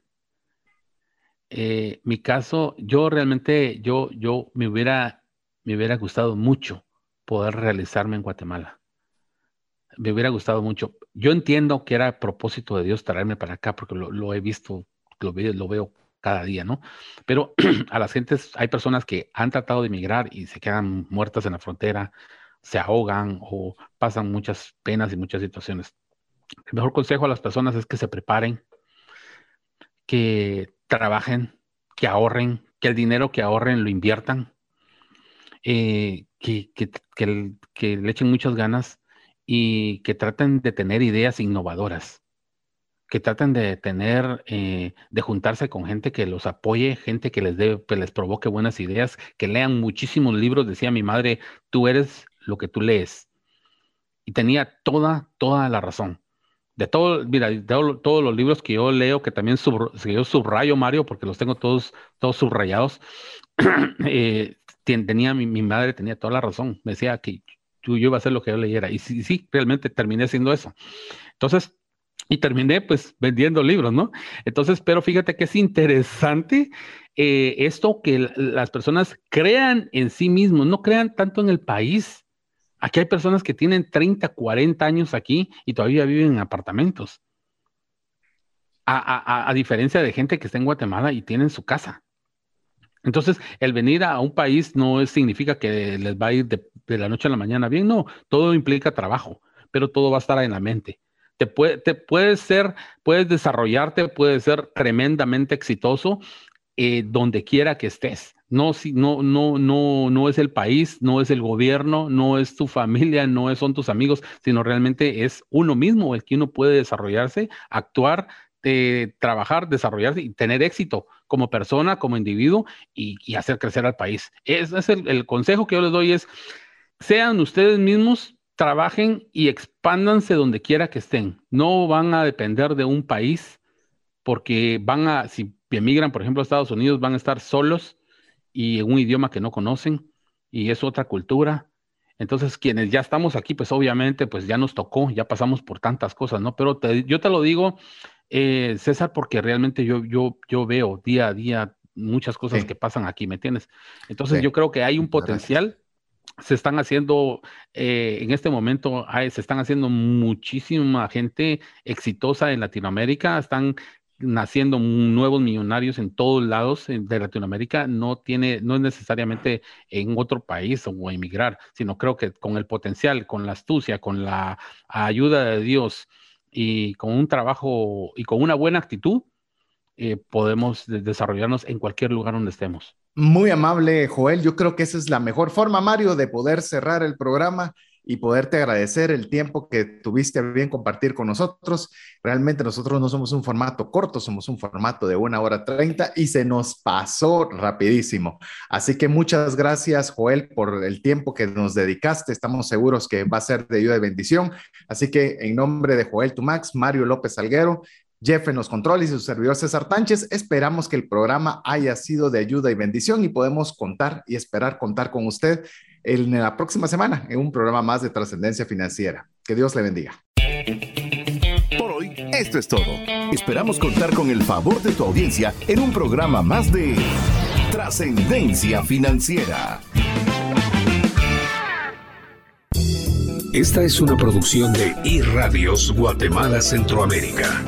Eh, mi caso, yo realmente, yo, yo me hubiera, me hubiera gustado mucho poder realizarme en Guatemala. Me hubiera gustado mucho. Yo entiendo que era propósito de Dios traerme para acá porque lo, he visto, lo, lo veo cada día, ¿no? Pero (clears throat) a las gentes, hay personas que han tratado de emigrar y se quedan muertas en la frontera, se ahogan o pasan muchas penas y muchas situaciones. El mejor consejo a las personas es que se preparen, que trabajen, que ahorren, que el dinero que ahorren lo inviertan, eh, que, que, le echen muchas ganas y que traten de tener ideas innovadoras, que traten de tener, eh, de juntarse con gente que los apoye, gente que les, dé, que les provoque buenas ideas, que lean muchísimos libros. Decía mi madre, tú eres lo que tú lees. Y tenía toda, toda la razón de todo, mira, todos los libros que yo leo, que también yo subrayo, Mario, porque los tengo todos, todos subrayados, (clears throat) eh, tenía, mi, madre tenía toda la razón, me decía que yo, iba a hacer lo que yo leyera, y sí, sí, realmente terminé haciendo eso. Entonces, y terminé pues vendiendo libros, ¿no? Entonces, pero fíjate que es interesante eh, esto que las personas crean en sí mismos, no crean tanto en el país, Aquí hay personas que tienen 30, 40 años aquí y todavía viven en apartamentos. A, diferencia de gente que está en Guatemala y tienen su casa. Entonces, el venir a un país no significa que les va a ir de, la noche a la mañana bien, no, todo implica trabajo, pero todo va a estar en la mente. Te, puede, te puedes ser, puedes desarrollarte, puedes ser tremendamente exitoso eh, donde quiera que estés. No, no, no, no, no es el país, no es el gobierno, no es tu familia, no son tus amigos, sino realmente es uno mismo el que uno puede desarrollarse, actuar, eh, trabajar, desarrollarse y tener éxito como persona, como individuo y, hacer crecer al país. Ese es el, el, consejo que yo les doy es, sean ustedes mismos, trabajen y expándanse donde quiera que estén. No van a depender de un país porque van a, si emigran, por ejemplo, a Estados Unidos, van a estar solos y un idioma que no conocen y es otra cultura. Entonces, quienes ya estamos aquí, pues obviamente, pues ya nos tocó, ya pasamos por tantas cosas, ¿no? Pero yo te lo digo, eh, César, porque realmente yo, yo, yo veo día a día muchas cosas que pasan aquí, ¿me entiendes? Entonces, yo creo que hay un potencial. Se están haciendo, eh, en este momento, se están haciendo muchísima gente exitosa en Latinoamérica, están naciendo nuevos millonarios en todos lados de Latinoamérica no tiene, no es necesariamente en otro país o emigrar, sino creo que con el potencial, con la astucia, con la ayuda de Dios y con un trabajo y con una buena actitud, eh, podemos desarrollarnos en cualquier lugar donde estemos. Muy amable, Joel. Yo creo que esa es la mejor forma, Mario, de poder cerrar el programa y poderte agradecer el tiempo que tuviste bien compartir con nosotros. Realmente nosotros no somos un formato corto, somos un formato de una hora treinta y se nos pasó rapidísimo. Así que muchas gracias, Joel, por el tiempo que nos dedicaste. Estamos seguros que va a ser de ayuda y bendición. Así que en nombre de Joel Tumax, Mario López Salguero, Jeff en los controles y su servidor César Tánchez. Esperamos que el programa haya sido de ayuda y bendición y podemos contar y esperar contar con usted en la próxima semana en un programa más de trascendencia financiera. Que Dios le bendiga. Por hoy, esto es todo. Esperamos contar con el favor de tu audiencia en un programa más de trascendencia financiera. Esta es una producción de iRadios Guatemala Centroamérica.